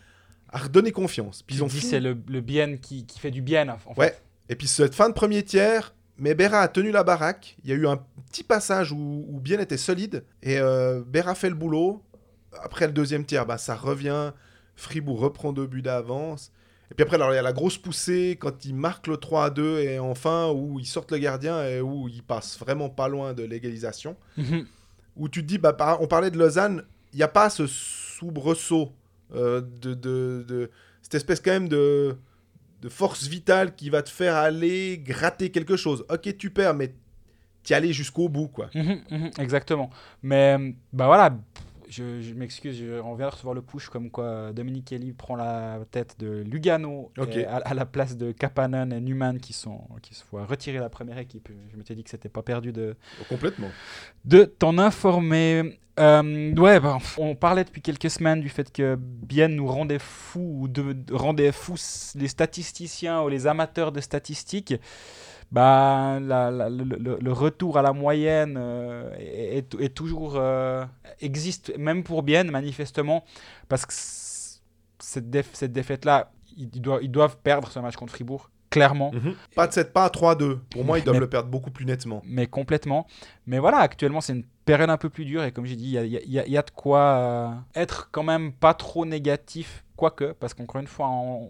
S2: a redonné confiance. Puis ils ont fini-
S3: c'est le, le bien qui, qui fait du bien. En fait.
S2: Ouais. Et puis cette fin de premier tiers, mais Berra a tenu la baraque. Il y a eu un petit passage où, où Bien était solide et euh, Berra fait le boulot. Après le deuxième tiers, bah, ça revient. Fribourg reprend deux buts d'avance. Et puis après, alors, il y a la grosse poussée quand ils marquent le 3 à 2 et enfin où ils sortent le gardien et où ils passent vraiment pas loin de l'égalisation.
S3: Mhm.
S2: Où tu te dis, bah, on parlait de Lausanne, il n'y a pas ce soubresaut euh, de, de, de- cette espèce quand même de, de force vitale qui va te faire aller gratter quelque chose. Ok, tu perds, mais t'y allais jusqu'au bout, quoi.
S3: Mhm, mhm, exactement. Mais bah voilà, je, je m'excuse, on vient de recevoir le push comme quoi euh, Dominique Kelly prend la tête de Lugano et à, à la place de Kapanen et Newman qui sont qui se voient retirer la première équipe. Je m'étais dit que c'était pas perdu de,
S2: Complètement.
S3: de t'en informer. Euh, ouais, bah, on parlait depuis quelques semaines du fait que Bien nous rendait fous ou de, de- rendait fous les statisticiens ou les amateurs de statistiques. Bah, la- la- le, retour à la moyenne euh, est, toujours euh, existe même pour Bien manifestement parce que cette, déf- cette défaite là ils, doivent, ils doivent perdre ce match contre Fribourg clairement
S2: Mhm. Pas de 7 pas à 3-2. Pour moi, ils doivent
S3: Mais-
S2: le perdre beaucoup plus nettement.
S3: mais complètement. Mais voilà, actuellement, c'est une période un peu plus dure et comme j'ai dit, y y y il y a de quoi euh, être quand même pas trop négatif, quoique, parce qu'encore une fois, on,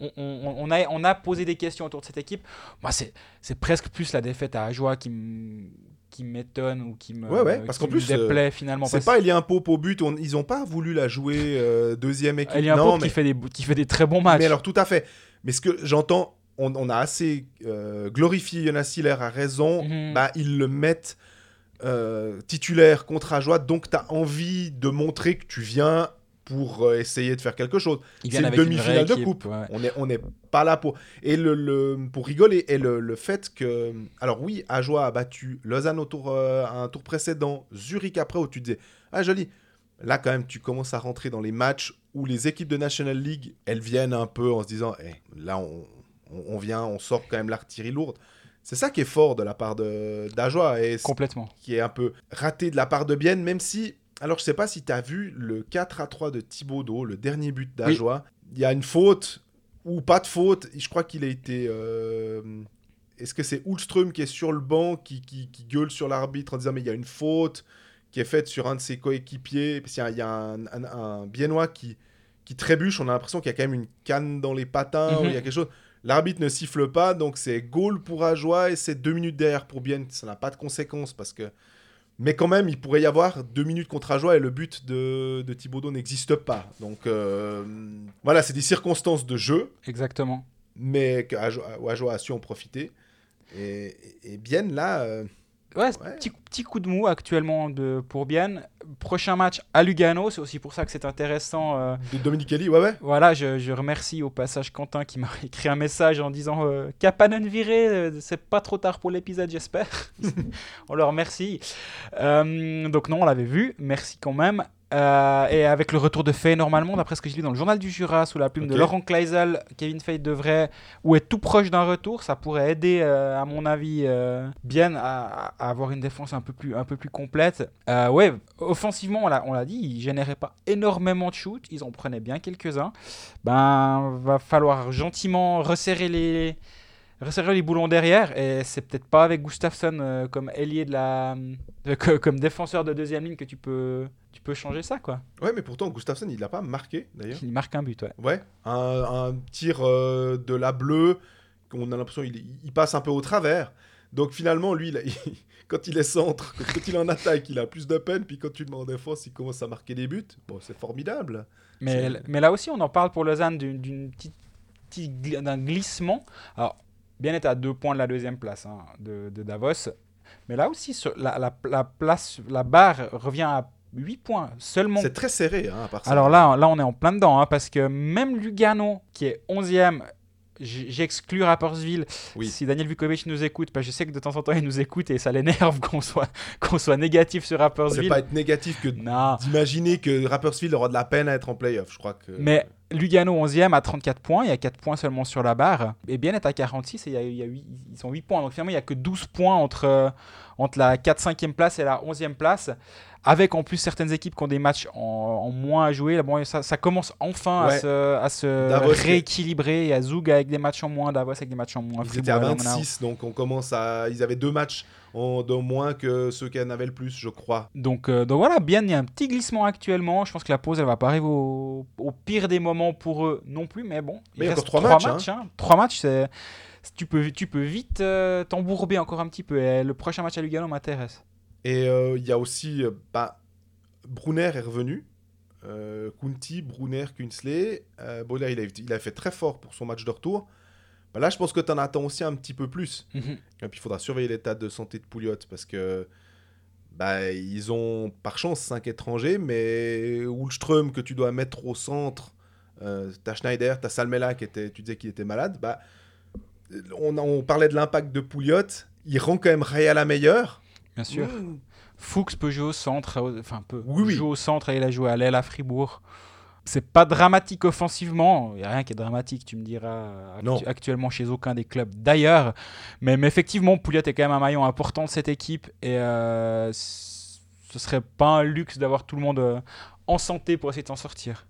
S3: on- on- on a, on a posé des questions autour de cette équipe. Moi, c'est c'est presque plus la défaite à Ajoie qui me qui m'étonne ou qui me,
S2: Ouais, ouais, parce qu'en plus, euh,
S3: déplaît finalement.
S2: C'est pas Elian Pope au but. on- ils ont pas voulu la jouer euh, deuxième équipe.
S3: Elia
S2: non,
S3: Pope
S2: mais...
S3: qui, fait des, qui fait des très bons matchs.
S2: Mais alors, tout à fait. Mais ce que j'entends, on, on a assez euh, glorifié Jonas Hiller à raison.
S3: Mhm.
S2: Bah, ils le mettent euh, titulaire contre Ajoie. Donc, tu as envie de montrer que tu viens pour euh, essayer de faire quelque chose. C'est une demi-finale de coupe.
S3: ouais.
S2: On n'est on est pas là pour. Et le, le- pour rigoler, et le, le fait que. Alors, oui, Ajoie a battu Lausanne au tour, euh, à un tour précédent, Zurich après, où tu disais Ah, joli. Là, quand même, tu commences à rentrer dans les matchs où les équipes de National League, elles viennent un peu en se disant Eh, là, on, on- on vient, on sort quand même l'artillerie lourde. C'est ça qui est fort de la part de- d'Ajoie et c-
S3: Complètement.
S2: qui est un peu raté de la part de Bienne, même si. Alors, je sais pas si tu as vu le 4 à 3 de Thibaudot, le dernier but d'Ajoie. Il y a une faute ou pas de faute. Je crois qu'il a été. euh, Est-ce que c'est Ulström qui est sur le banc, qui, qui, qui gueule sur l'arbitre en disant Mais il y a une faute qui est faite sur un de ses coéquipiers Parce qu'il y a, il y a un, un, un Biennois qui, qui trébuche. On a l'impression qu'il y a quand même une canne dans les patins, ou il y a
S3: Mhm.
S2: quelque chose. L'arbitre ne siffle pas, donc c'est goal pour Ajoie et c'est deux minutes derrière pour Bienne. Ça n'a pas de conséquences parce que. Mais quand même, il pourrait y avoir deux minutes contre Ajoie et le but de, de Thibaudot n'existe pas. Donc euh, voilà, c'est des circonstances de jeu,
S3: Exactement.
S2: mais que Ajoie, a su en profiter. Et, Bienne, là, euh,
S3: Ouais, petit, petit coup de mou actuellement de, pour Bienne. Prochain match à Lugano, c'est aussi pour ça que c'est intéressant. euh,
S2: de Dominique Kelly, ouais, ouais.
S3: voilà, je, je remercie au passage Quentin qui m'a écrit un message en disant euh, Kapanen viré, euh, c'est pas trop tard pour l'épisode, j'espère. on le remercie. Euh, donc, non, on l'avait vu, merci quand même. Euh, et avec le retour de Fay, normalement, d'après ce que je lis dans le journal du Jura, sous la plume de. Laurent Kleisel, Kevin Fay devrait, ou est tout proche d'un retour, ça pourrait aider, euh, à mon avis, euh, bien à, à avoir une défense un peu plus, un peu plus complète. Ouais, offensivement, on l'a, on l'a dit, ils généraient pas énormément de shoots, ils en prenaient bien quelques-uns. Ben, va falloir gentiment resserrer les, resserrer les boulons derrière, et c'est peut-être pas avec Gustafsson euh, comme ailier de la, que- comme défenseur de deuxième ligne que tu peux, tu peux changer ça, quoi.
S2: Ouais, mais pourtant, Gustafsson, il l'a pas marqué, d'ailleurs.
S3: Il marque un but, ouais.
S2: Ouais, un, un tir euh, de la bleue, on a l'impression qu'il il passe un peu au travers. Donc finalement, lui, il a- il- quand il est centre, quand il est en attaque, il a plus de peine. Puis quand tu le mets en défense, il commence à marquer des buts. Bon, c'est formidable.
S3: Mais, là aussi, on en parle pour Lausanne d'une, petite, d'un glissement. Alors, bien être à deux points de la deuxième place hein, de, de Davos. Mais là aussi, la, la, la place, la barre revient à 8 points seulement.
S2: C'est très serré, hein, à part ça.
S3: Alors là, là, on est en plein dedans, hein, parce que même Lugano, qui est 11e, j- j'exclus Rapperswil.
S2: Oui.
S3: Si Daniel Vukovic nous écoute, parce que je sais que de temps en temps, il nous écoute et ça l'énerve qu'on soit, qu'on soit négatif sur
S2: c'est
S3: Rapperswil.
S2: pas être négatif que d'imaginer que Rapperswil aura de la peine à être en playoff. Je crois que.
S3: Mais Lugano 11e à 34 points, il y a 4 points seulement sur la barre. Et Bien est à 46 et il y a, ils sont 8 points. Donc finalement, il n'y a que 12 points entre, entre la 4-5e place et la 11e place. Avec en plus certaines équipes qui ont des matchs en, en moins à jouer. Bon, ça, ça commence enfin à se, à se
S2: Davos,
S3: rééquilibrer. Et à Zug avec des matchs en moins, Davos avec des matchs en moins.
S2: Ils étaient à
S3: Fribourg, Langnau.
S2: 26, donc on commence à. Ils avaient deux matchs en de moins que ceux qui en avaient le plus, je crois.
S3: Donc, euh, donc voilà, bien, il y a un petit glissement actuellement. Je pense que la pause, elle va pas arriver au, au pire des moments pour eux non plus. Mais bon,
S2: Mais il y a
S3: reste
S2: encore trois matchs,
S3: hein. Trois matchs, c'est. Tu peux, tu peux vite euh, t'embourber encore un petit peu. Et le prochain match à Lugano m'intéresse.
S2: Et euh, il y a aussi. euh, bah, Brunner est revenu. Euh, Kunti, Brunner, Kunsley. Euh, Boller, il a, il a fait très fort pour son match de retour. Bah là, je pense que tu en attends aussi un petit peu plus. Et puis, il faudra surveiller l'état de santé de Pouliot parce que bah, ils ont par chance 5 étrangers, mais Ulström que tu dois mettre au centre, euh, t'as Schneider, t'as Salmela qui était, tu disais qu'il était malade. Bah, on, on parlait de l'impact de Pouliot, il rend quand même Ray à la meilleure.
S3: Bien sûr.
S2: Mmh.
S3: Fuchs peut jouer au centre, euh, enfin peut
S2: Oui, oui.
S3: jouer au centre et il a joué à l'aile à Fribourg. C'est pas dramatique offensivement, il n'y a rien qui est dramatique, tu me diras, actu-
S2: Non.
S3: actuellement chez aucun des clubs d'ailleurs. Mais, mais effectivement, Pouliot est quand même un maillon important de cette équipe et euh, ce serait pas un luxe d'avoir tout le monde euh, en santé pour essayer de s'en sortir.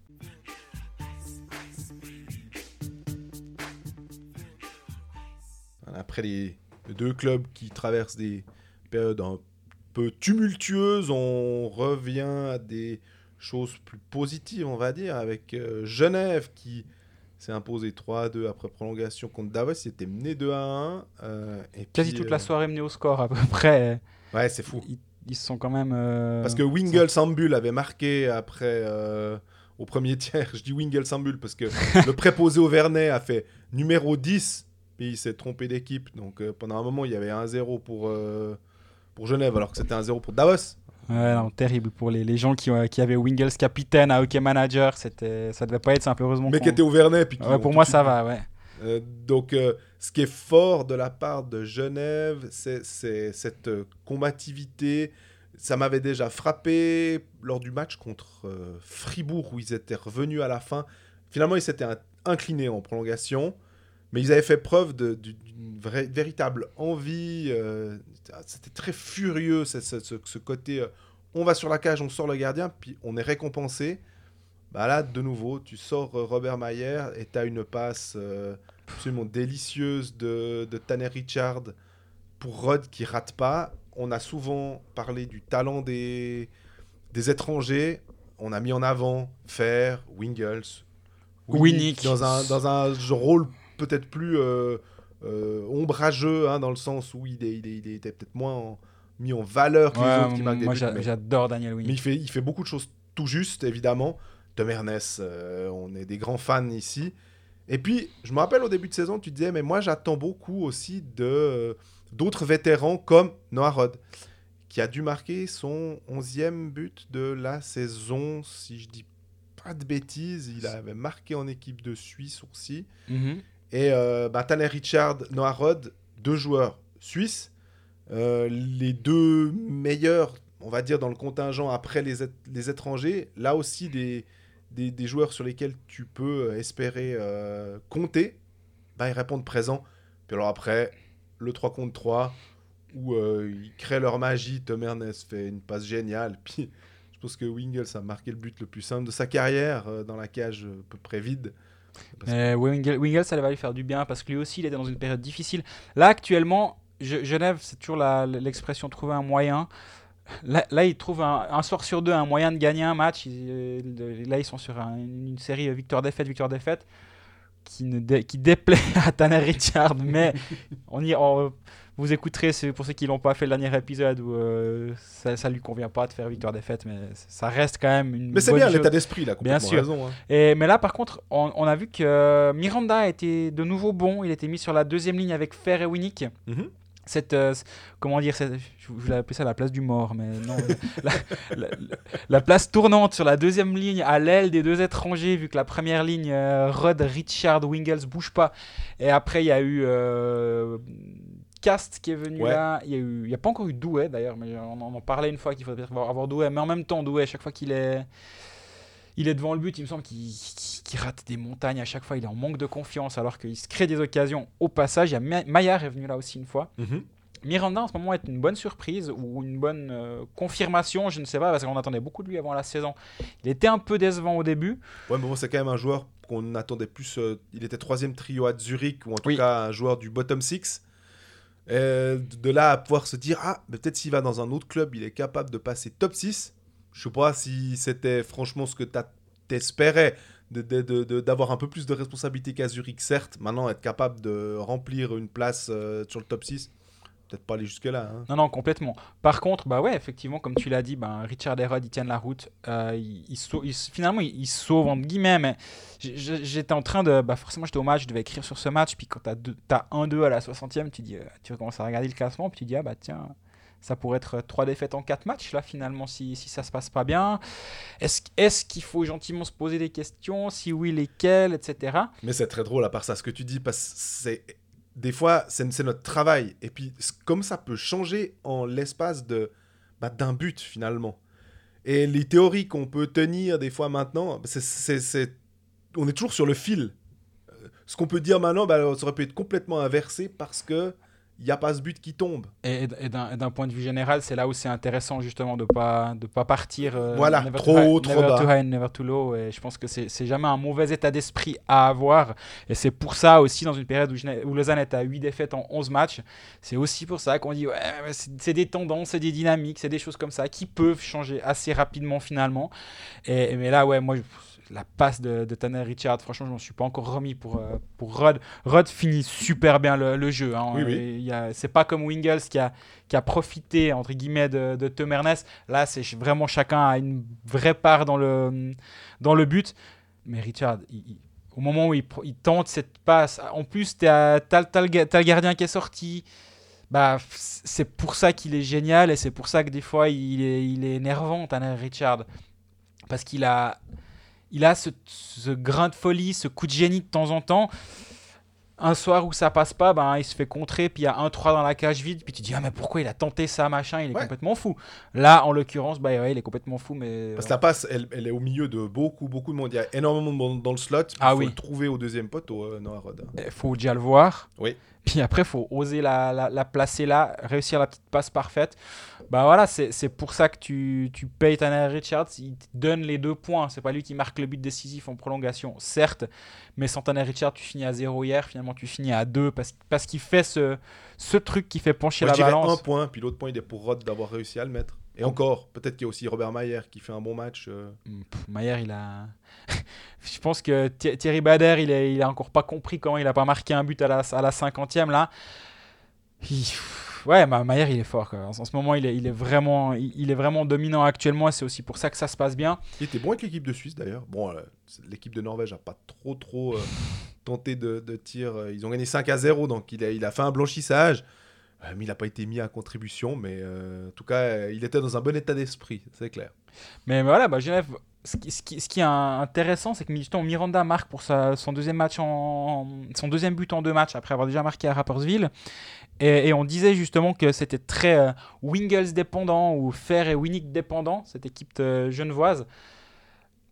S2: Après les deux clubs qui traversent des périodes un peu tumultueuses, on revient à des choses plus positives, on va dire, avec euh, Genève qui s'est imposé 3-2 après prolongation contre Davos. Il était mené 2-1. euh, et
S3: Quasi
S2: puis,
S3: toute
S2: euh,
S3: la soirée menée au score à peu près.
S2: Ouais, c'est fou.
S3: Ils, ils sont quand même. euh,
S2: Parce que Wingel Sambul avait marqué après euh, au premier tiers. Je dis Wingel Sambul parce que le préposé au Vernet a fait numéro 10 il s'est trompé d'équipe. Donc euh, pendant un moment, il y avait 1-0 pour, euh, pour Genève alors que c'était 1-0 pour Davos.
S3: Ouais, non, terrible pour les, les gens qui, qui avaient Wingles capitaine à Hockey Manager. C'était, ça devait pas être simple, heureusement.
S2: Mais qui était au Vernet. Puis
S3: Ouais, pour moi, ça va, ouais.
S2: Euh, donc, euh, ce qui est fort de la part de Genève, c'est cette euh, combativité. Ça m'avait déjà frappé lors du match contre euh, Fribourg où ils étaient revenus à la fin. Finalement, ils s'étaient in- inclinés en prolongation, mais ils avaient fait preuve d'une véritable envie. euh, C'était très furieux, ce, ce- ce- ce côté euh, on va sur la cage, on sort le gardien, puis on est récompensé. Bah là, de nouveau, tu sors euh, Robert Mayer et tu as une passe euh, absolument délicieuse de, de Tanner Richard pour Rod qui rate pas. On a souvent parlé du talent des, des étrangers. On a mis en avant Fer, Wingles,
S3: Winnick.
S2: dans un, dans un rôle peut-être plus euh, euh, ombrageux, hein, dans le sens où il, est, il, est- il était peut-être moins en- mis en valeur que les
S3: Ouais,
S2: autres qui marquent des
S3: moi,
S2: mais-
S3: j'adore Daniel
S2: mais
S3: Winnick.
S2: il fait, il fait beaucoup de choses tout juste, évidemment. De Mernes, euh, on est des grands fans ici. Et puis, je me rappelle au début de saison, tu disais, mais moi j'attends beaucoup aussi de euh, d'autres vétérans comme Noah Rod, qui a dû marquer son 11e but de la saison, si je dis pas de bêtises. Il avait marqué en équipe de Suisse aussi.
S3: Mhm.
S2: Et euh, bah, Tanner Richard, Noah Rod, deux joueurs suisses. Euh, les deux meilleurs, on va dire, dans le contingent après les, les étrangers. Là aussi, des, des, joueurs sur lesquels tu peux euh, espérer compter. Bah, ils répondent présent. Puis alors après, le 3 contre 3, où ils créent leur magie. Tom fait une passe géniale. Puis je pense que Wingles a marqué le but le plus simple de sa carrière dans la cage à peu près vide.
S3: Mais Wingles, Wingles, ça va lui faire du bien parce que lui aussi, il était dans une période difficile. Là, actuellement, Je- Genève, c'est toujours l'expression trouver un moyen. Là, là, ils trouvent un, un soir sur deux un moyen de gagner un match. Ils- euh, là, ils sont sur un- une série victoire-défaite, victoire-défaite qui, ne dé- qui déplaît à Tanner Richard. Mais on y, on- vous écouterez, c'est pour ceux qui l'ont pas fait le dernier épisode où euh, ça, ça lui convient pas de faire victoire-défaite, mais ça reste quand même une
S2: Mais c'est bien l'état d'esprit, là,
S3: Bien
S2: complètement
S3: sûr.
S2: raison. hein.
S3: Et, mais là, par contre, on, on a vu que euh, Miranda a été de nouveau bon. Il a été mis sur la deuxième ligne avec Fer et Winnick.
S2: Mhm.
S3: Cette, euh, comment dire, cette- je voulais appeler ça la place du mort, mais non. la, la- la- la place tournante sur la deuxième ligne à l'aile des deux étrangers, vu que la première ligne, euh, Rod, Richard, Wingles, bouge pas. Et après, il y a eu euh, Cast qui est venu
S2: Ouais.
S3: là. Il y a pas encore eu Douai d'ailleurs, mais on, en- on en parlait une fois qu'il faudrait avoir, avoir Douai. Mais en même temps, Douai, à chaque fois qu'il est il est devant le but, il me semble qu'il rate des montagnes à chaque fois, il est en manque de confiance alors qu'il se crée des occasions au passage. Il y a Ma- Maillard est venu là aussi une fois.
S2: Mhm.
S3: Miranda en ce moment est une bonne surprise ou une bonne euh, confirmation, je ne sais pas, parce qu'on attendait beaucoup de lui avant la saison. Il était un peu décevant au début.
S2: Ouais, mais bon, c'est quand même un joueur qu'on attendait plus. euh, il était troisième trio à Zurich, ou en tout
S3: Oui.
S2: cas un joueur du bottom six. Euh, de là à pouvoir se dire, ah, peut-être s'il va dans un autre club, il est capable de passer top 6. Je sais pas si c'était franchement ce que t'espérais, d'avoir un peu plus de responsabilité qu'à Zurich, certes. Maintenant, être capable de remplir une place euh, sur le top 6, peut-être pas aller jusque-là. hein.
S3: Non, non, complètement. Par contre, bah ouais, effectivement, comme tu l'as dit, ben, Richard Herod, ils tiennent la route. Euh, ils, ils sau- ils- finalement, ils, sauvent, entre guillemets, mais j'étais en train de. Bah, forcément, j'étais au match, je devais écrire sur ce match. Puis quand tu as 1-2 à la 60e, tu, dis, euh, tu commences à regarder le classement, puis tu dis, ah bah tiens. Ça pourrait être 3 défaites en 4 matchs, là, finalement, si, si ça se passe pas bien. Est-ce est qu'il faut gentiment se poser des questions Si oui, lesquelles, etc.
S2: Mais c'est très drôle à part ça, ce que tu dis, parce que c'est des fois, c'est notre travail. Et puis, comme ça peut changer en l'espace de bah, d'un but, finalement. Et les théories qu'on peut tenir des fois maintenant, on est toujours sur le fil. Euh, Ce qu'on peut dire maintenant, bah, ça aurait pu être complètement inversé parce que il n'y a pas ce but qui tombe.
S3: Et, et d'un point de vue général, c'est là où c'est intéressant justement de pas de pas partir. euh,
S2: Voilà,
S3: never
S2: trop
S3: too high-
S2: haut, trop
S3: never
S2: bas.
S3: too high, never too low. Et je pense que c'est jamais un mauvais état d'esprit à avoir. Et c'est pour ça aussi, dans une période où, où Lausanne est à 8 défaites en 11 matchs, c'est aussi pour ça qu'on dit ouais, c'est des tendances, c'est des dynamiques, c'est des choses comme ça qui peuvent changer assez rapidement finalement. Et, mais là, ouais, moi, je- la passe de, de Tanner Richard, franchement, je m'en suis pas encore remis pour, euh, pour Rod. Rod finit super bien le, le jeu. hein.
S2: Oui,
S3: C'est pas comme Wingles qui a, qui a profité, entre guillemets, de, de Tom Ernest. Là, c'est vraiment chacun a une vraie part dans le, dans le but. Mais Richard, il- il- au moment où il, tente cette passe, en plus, tu as, le gardien qui est sorti. Bah, c'est pour ça qu'il est génial et c'est pour ça que des fois il est, il est énervant, Tanner Richard. Parce qu'il a, il a ce, ce grain de folie, ce coup de génie de temps en temps. Un soir où ça passe pas, ben, il se fait contrer, puis il y a un 3 dans la cage vide, puis tu te dis, ah, mais pourquoi il a tenté ça, machin, il est
S2: Ouais.
S3: complètement fou. Là, en l'occurrence, bah, ouais, il est complètement fou, mais.
S2: Parce que la passe, elle, elle est au milieu de beaucoup, beaucoup de monde. Il y a énormément de monde dans le slot. Il
S3: Ah
S2: faut
S3: oui.
S2: le trouver au deuxième poteau, euh, Noah Rod.
S3: Il faut déjà le voir.
S2: Oui.
S3: Puis après, il faut oser la, la- la placer là, réussir la petite passe parfaite. Bah voilà, c'est pour ça que tu, tu payes Tanner Richards. Il te donne les deux points. C'est pas lui qui marque le but décisif en prolongation, certes. Mais sans Tanner Richards, tu finis à 0 hier. Finalement, tu finis à 2 parce, parce qu'il fait ce, ce truc qui fait pencher
S2: Moi, je
S3: la
S2: dirais
S3: balance.
S2: un point, puis l'autre point, il est pour Rod d'avoir réussi à le mettre. Et encore, peut-être qu'il y a aussi Robert Mayer qui fait un bon match. euh.
S3: Mm, pff, Maillard, il a. Je pense que Thi- Thierry Bader, il a, il a encore pas compris comment il a pas marqué un but à la, à la 50e là. Il- Ouais, Ma- Maillard, il est fort. quoi. En, ce moment, il est, il est vraiment, il, est vraiment dominant actuellement. C'est aussi pour ça que ça se passe bien.
S2: Il était bon avec l'équipe de Suisse d'ailleurs. Bon, euh, l'équipe de Norvège n'a pas trop trop euh, tenté de, de tir. Euh, Ils ont gagné 5 à 0, donc il a, il a fait un blanchissage. Euh, il n'a pas été mis à contribution. Mais euh, en tout cas, euh, il était dans un bon état d'esprit, c'est clair.
S3: Mais voilà, bah, Genève, ce qui, est intéressant, c'est que justement, Miranda marque pour son deuxième match son deuxième but en deux matchs après avoir déjà marqué à Rapperswil. Et, on disait justement que c'était très euh, Wingles dépendant ou Fer et Winnick dépendant, cette équipe genevoise.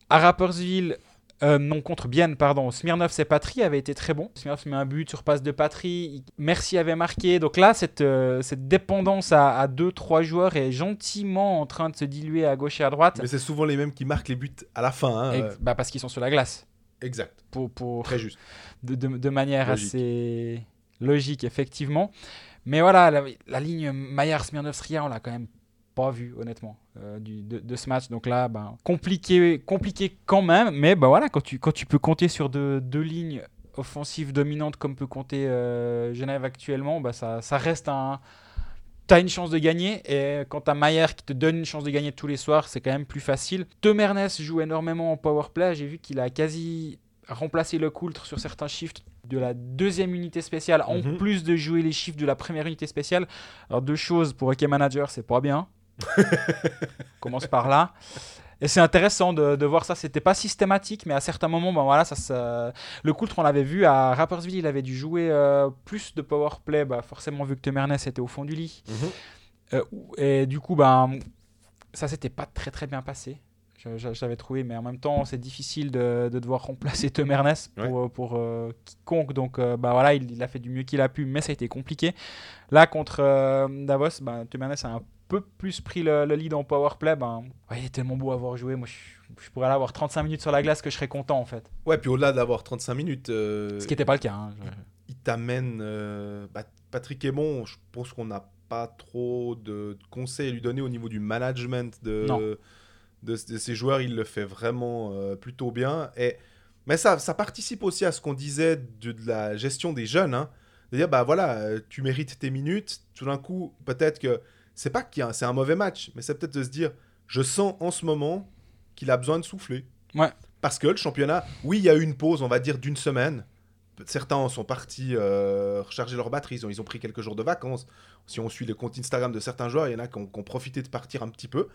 S3: À Rapperswil, euh, non contre Bienne, pardon, Smirnov c'est Patry avait été très bon. Smirnov met un but sur passe de Patry, Merci avait marqué. Donc là, cette, euh, cette dépendance à, à deux, trois joueurs est gentiment en train de se diluer à gauche et à droite.
S2: Mais c'est souvent les mêmes qui marquent les buts à la fin. hein, euh,
S3: bah, parce qu'ils sont sur la glace.
S2: exact,
S3: Pour, pour,
S2: très juste.
S3: de, de- de manière
S2: Logique.
S3: assez logique, effectivement. Mais voilà, la, la ligne Maillard-Smirnov-Stria, on l'a quand même pas vu, honnêtement, euh, du- de, de ce match. Donc là, ben, compliqué, compliqué quand même. Mais bah, voilà, quand tu, quand tu peux compter sur deux, deux lignes offensives dominantes comme peut compter euh, Genève actuellement, bah, ça, ça reste un... T'as une chance de gagner et quand t'as Maillard qui te donne une chance de gagner tous les soirs, c'est quand même plus facile. Tom Ernest joue énormément en power play. J'ai vu qu'il a quasi remplacé le coultre sur certains shifts de la deuxième unité spéciale en
S2: Mhm.
S3: plus de jouer les shifts de la première unité spéciale. Alors deux choses pour Hockey Manager, c'est pas bien. On commence par là. Et c'est intéressant de, de voir ça. C'était pas systématique, mais à certains moments, ben voilà, ça, ça- le coultre, on l'avait vu à Rappersville, il avait dû jouer euh, plus de power play, bah, forcément vu que Tom Ernest était au fond du lit.
S2: Mhm.
S3: Euh, et du coup, ben, ça s'était pas très très bien passé. J'avais trouvé, mais en même temps, c'est difficile de, de devoir remplacer Tom Ernest pour, euh, pour euh, quiconque. Donc, bah voilà, il, il a fait du mieux qu'il a pu, mais ça a été compliqué. Là, contre Davos, Tom Ernest a un peu plus pris le, le lead en powerplay. Ben, ouais, il est tellement beau à voir jouer. Moi, je, je pourrais l'avoir 35 minutes sur la glace que je serais content, en fait.
S2: Ouais, puis au-delà d'avoir 35 minutes, euh,
S3: Ce qui n'était pas le cas. hein. Je-
S2: il t'amène. euh, bah, Patrick Aymon, je pense qu'on n'a pas trop de, conseils à lui donner au niveau du management de, de, de ces joueurs. Il le fait vraiment euh, plutôt bien. Et, mais ça, ça participe aussi à ce qu'on disait de, de la gestion des jeunes. Hein. De dire, bah voilà, euh, tu mérites tes minutes. Tout d'un coup, peut-être que c'est pas qu'il y a- c'est un mauvais match, mais c'est peut-être de se dire, je sens en ce moment qu'il a besoin de souffler.
S3: Ouais.
S2: Parce que le championnat, oui, il y a eu une pause, on va dire, d'une semaine. Certains sont partis euh, recharger leur batterie, ils ont, ils ont pris quelques jours de vacances. Si on suit les comptes Instagram de certains joueurs, il y en a qui ont, qui ont profité de partir un petit peu.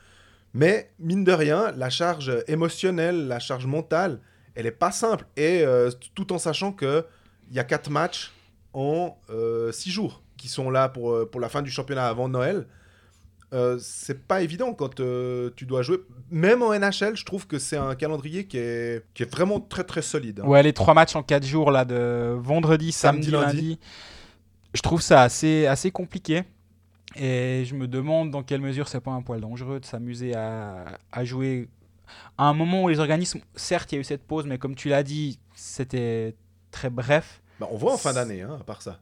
S2: Mais mine de rien, la charge émotionnelle, la charge mentale, elle est pas simple. Et euh, tout en sachant que il y a quatre matchs en euh, six jours qui sont là pour, pour la fin du championnat avant Noël. Euh, c'est pas évident quand euh, tu dois jouer. Même en NHL, je trouve que c'est un calendrier qui est, qui est vraiment très très solide. hein.
S3: Ouais, les trois matchs en quatre jours, là, de vendredi, samedi,
S2: Samedi,
S3: lundi.
S2: lundi.
S3: Je trouve ça assez, assez compliqué. Et je me demande dans quelle mesure c'est pas un poil dangereux de s'amuser à, à jouer à un moment où les organismes, certes, il y a eu cette pause, mais comme tu l'as dit, c'était très bref.
S2: Bah, on voit en fin d'année, hein, à part ça.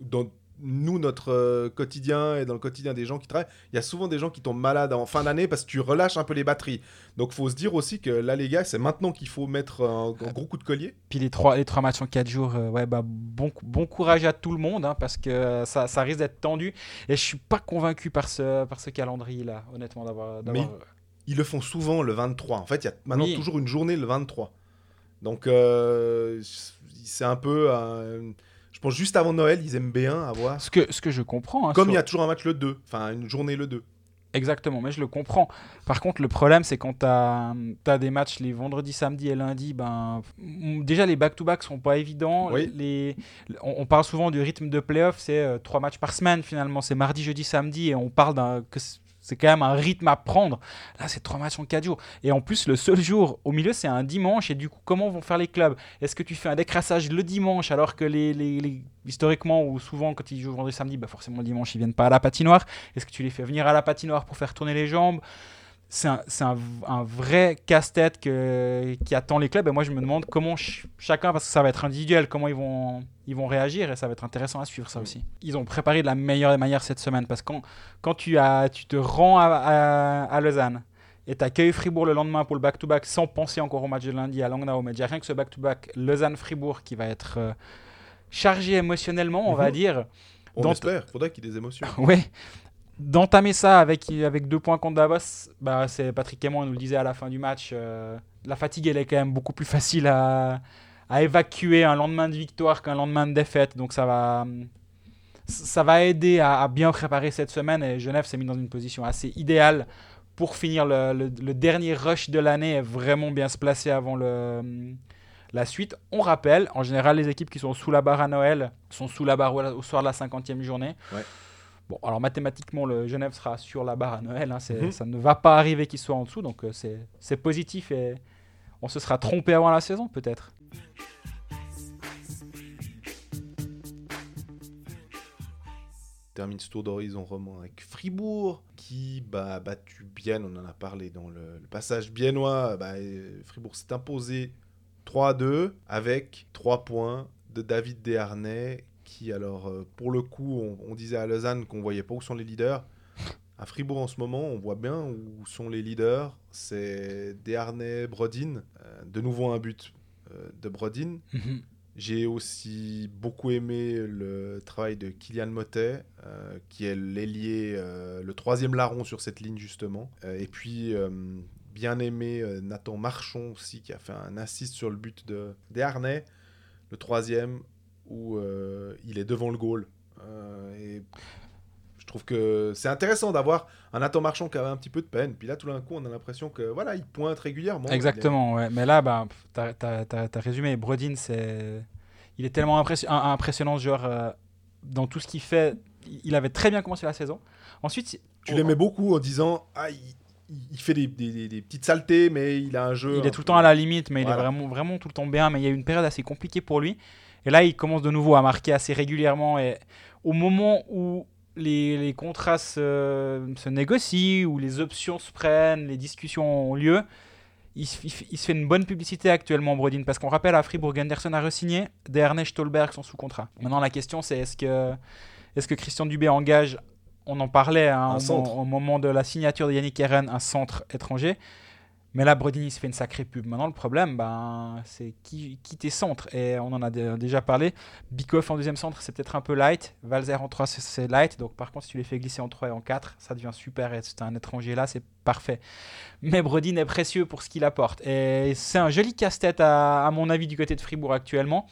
S2: Dans nous, notre euh, quotidien et dans le quotidien des gens qui travaillent, il y a souvent des gens qui tombent malades en fin d'année parce que tu relâches un peu les batteries. Donc, faut se dire aussi que là, les gars, c'est maintenant qu'il faut mettre un, un gros coup de collier.
S3: Puis les trois, les trois matchs en quatre jours, euh, ouais, bah, bon, bon courage à tout le monde, hein, parce que euh, ça, ça risque d'être tendu. Et je suis pas convaincu par ce, par ce calendrier-là, honnêtement, d'avoir. d'avoir-
S2: Ils le font souvent le 23. En fait, il y a maintenant
S3: Oui.
S2: toujours une journée le 23. Donc, euh, c'est un peu. euh, pense juste avant Noël, ils aiment bien avoir.
S3: Ce que, ce que je comprends. hein,
S2: Comme
S3: sur-
S2: il y a toujours un match le 2. Enfin, une journée le 2.
S3: Exactement, mais je le comprends. Par contre, le problème, c'est quand tu as, des matchs les vendredis, samedi et lundi, ben, déjà les back-to-back sont pas évidents.
S2: Oui.
S3: Les, on, on parle souvent du rythme de playoff, c'est euh, trois matchs par semaine finalement. C'est mardi, jeudi, samedi, et on parle d'un. C'est quand même un rythme à prendre. Là, c'est trois matchs en quatre jours. Et en plus, le seul jour au milieu, c'est un dimanche. Et du coup, comment vont faire les clubs? Est-ce que tu fais un décrassage le dimanche alors que les- historiquement ou souvent quand ils jouent vendredi, samedi, bah forcément le dimanche ils viennent pas à la patinoire? Est-ce que tu les fais venir à la patinoire pour faire tourner les jambes? C'est un, c'est un, un vrai casse-tête qui attend les clubs. Et moi, je me demande comment ch- chacun, parce que ça va être individuel, comment ils vont, ils vont réagir. Et ça va être intéressant à suivre, ça
S2: Mm.
S3: aussi. Ils ont préparé de la meilleure manière cette semaine. Parce que quand, quand tu, as, tu te rends à, à, à Lausanne et tu accueilles Fribourg le lendemain pour le back-to-back sans penser encore au match de lundi à Langnau, mais déjà rien que ce back-to-back Lausanne-Fribourg qui va être euh, chargé émotionnellement, on va
S2: Mhm.
S3: dire.
S2: On espère. Faudrait qu'il y ait des émotions.
S3: Ouais. D'entamer ça avec, avec deux points contre Davos, bah, c'est Patrick Aymon nous le disait à la fin du match. euh, la fatigue, elle est quand même beaucoup plus facile à, à évacuer un lendemain de victoire qu'un lendemain de défaite. Donc ça va, ça va aider à, bien préparer cette semaine. Et Genève s'est mis dans une position assez idéale pour finir le, dernier rush de l'année et vraiment bien se placer avant le, la suite. On rappelle, en général, les équipes qui sont sous la barre à Noël sont sous la barre au au soir de la 50e journée. Bon, alors mathématiquement, le Genève sera sur la barre à Noël. hein,
S2: Mhm.
S3: Ça ne va pas arriver qu'il soit en dessous, donc euh, c'est c'est positif et on se sera trompé avant la saison, peut-être.
S2: termine ce tour d'horizon roman avec Fribourg qui bah, a battu Bienne, on en a parlé dans le, le passage biennois. Bah, euh, Fribourg s'est imposé 3-2 avec 3 points de David Desharnais qui alors euh, pour le coup on, on disait à Lausanne qu'on voyait pas où sont les leaders. À Fribourg en ce moment on voit bien où sont les leaders. C'est Desharnais, Brodin. Euh, de nouveau un but euh, de Brodin. J'ai aussi beaucoup aimé le travail de Kylian Motet, euh, qui est l'ailier, euh, le troisième larron sur cette ligne justement. Euh, et puis bien aimé Nathan Marchon aussi, qui a fait un assist sur le but de Desharnais, le troisième, où euh, il est devant le goal. Euh, et je trouve que c'est intéressant d'avoir un Nathan Marchand qui avait un petit peu de peine. Puis là, tout d'un coup, on a l'impression que voilà, il pointe régulièrement.
S3: Exactement, ouais. Mais là, bah, tu as, résumé. Brodin, c'est... il est tellement un- impressionnant ce joueur euh, dans tout ce qu'il fait. Il avait très bien commencé la saison. Ensuite,
S2: Tu l'aimais beaucoup en disant ah, il, il fait des, des- des- des petites saletés, mais il a un jeu.
S3: Il est tout le temps à la limite, mais il est vraiment, vraiment tout le temps bien. Mais il y a eu une période assez compliquée pour lui. Et là, il commence de nouveau à marquer assez régulièrement. Et au moment où les, les contrats se, se négocient, où les options se prennent, les discussions ont lieu, il, se- il se- il se fait une bonne publicité actuellement, Brodin. Parce qu'on rappelle, à Fribourg, Anderson a re-signé. Dernay, Stolberg sont sous contrat. Maintenant, la question, c'est est-ce que, est que Christian Dubé engage on en parlait hein, au, au moment de la signature de Yannick Herren, un centre étranger. Mais là, Brodin, il se fait une sacrée pub. Maintenant, le problème, ben, c'est qui, qui tes centres? Et on en a dé- déjà parlé. Bikoff en deuxième centre, c'est peut-être un peu light. Valzer en 3, c'est- c'est light. Donc, par contre, si tu les fais glisser en 3 et en 4, ça devient super. Et si tu un étranger là, c'est parfait. Mais Brodin est précieux pour ce qu'il apporte. Et c'est un joli casse-tête, à, à mon avis, du côté de Fribourg actuellement.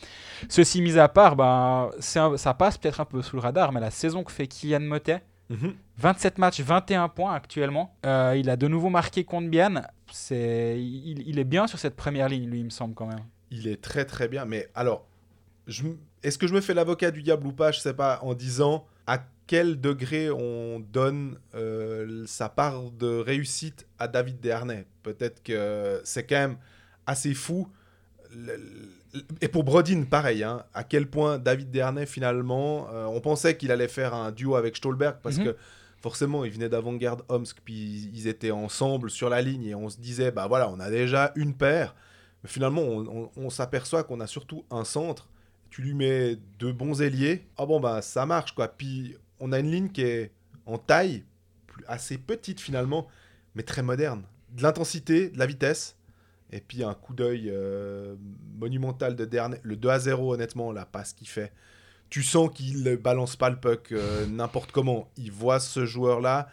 S3: Ceci mis à part, ben, c'est un- ça passe peut-être un peu sous le radar. Mais la saison que fait Kylian Motet,
S2: Mhm.
S3: 27 matchs, 21 points actuellement. Euh, il a de nouveau marqué contre Bienne. C'est, il, il est bien sur cette première ligne, lui, il me semble quand même.
S2: Il est très très bien. Mais alors, je est-ce que je me fais l'avocat du diable ou pas? Je sais pas. En disant à quel degré on donne euh, sa part de réussite à David Dernay. Peut-être que c'est quand même assez fou. Et pour Brodin, pareil. hein, à quel point David Dernay, finalement, euh, on pensait qu'il allait faire un duo avec Stolberg parce
S3: Mhm.
S2: que forcément, il venait d'avant-garde Omsk, puis ils étaient ensemble sur la ligne et on se disait, bah voilà, on a déjà une paire. Mais finalement, on, s'aperçoit qu'on a surtout un centre. Tu lui mets deux bons ailiers. Ah bon, bah ça marche quoi. Puis on a une ligne qui est en taille, assez petite finalement, mais très moderne. De l'intensité, de la vitesse. Et puis un coup d'œil euh, monumental de Dernay. Le 2 à 0, honnêtement, la passe qu'il fait. Tu sens qu'il ne balance pas le puck euh, n'importe comment. Il voit ce joueur-là.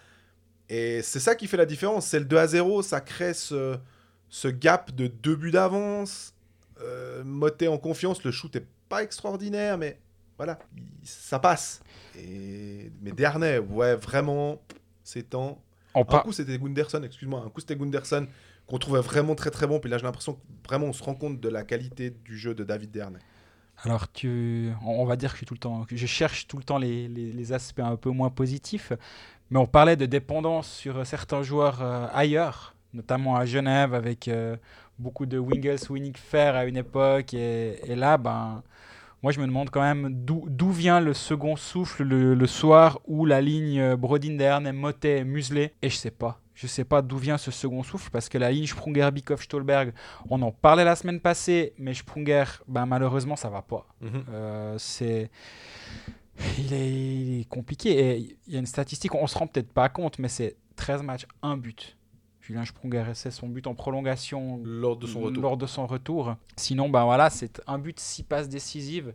S2: Et c'est ça qui fait la différence. C'est le 2 à 0, ça crée ce, ce gap de deux buts d'avance. Euh, Motet en confiance, le shoot est pas extraordinaire, mais voilà, il- ça passe. Et... Mais Dernay, ouais, vraiment, c'est temps.
S3: On
S2: Un coup, c'était Gunderson, excuse-moi, un coup, c'était Gunderson qu'on trouvait vraiment très très bon. Puis là, j'ai l'impression que vraiment on se rend compte de la qualité du jeu de David Dernay.
S3: Alors, on va dire que, je tout le temps... que je cherche tout le temps les, les- aspects un peu moins positifs. Mais on parlait de dépendance sur certains joueurs euh, ailleurs, notamment à Genève, avec euh, beaucoup de Wingles, Fair à une époque. Et, là, ben, moi, je me demande quand même d'où vient le second souffle le, le soir où la ligne euh, Brodin Dern, Motet, Muselé. Et je sais pas. Je sais pas d'où vient ce second souffle parce que la ligne Sprunger, Bikoff, Stolberg, on en parlait la semaine passée, mais Sprunger, ben, malheureusement, ça va pas. Euh, c'est il est, il est compliqué. Et il y a une statistique on se rend peut-être pas compte mais c'est 13 matchs un but. Julien Sprunger c'est son but en prolongation
S2: Lors de son retour.
S3: lors de son retour. Sinon ben voilà c'est un but six passes décisives.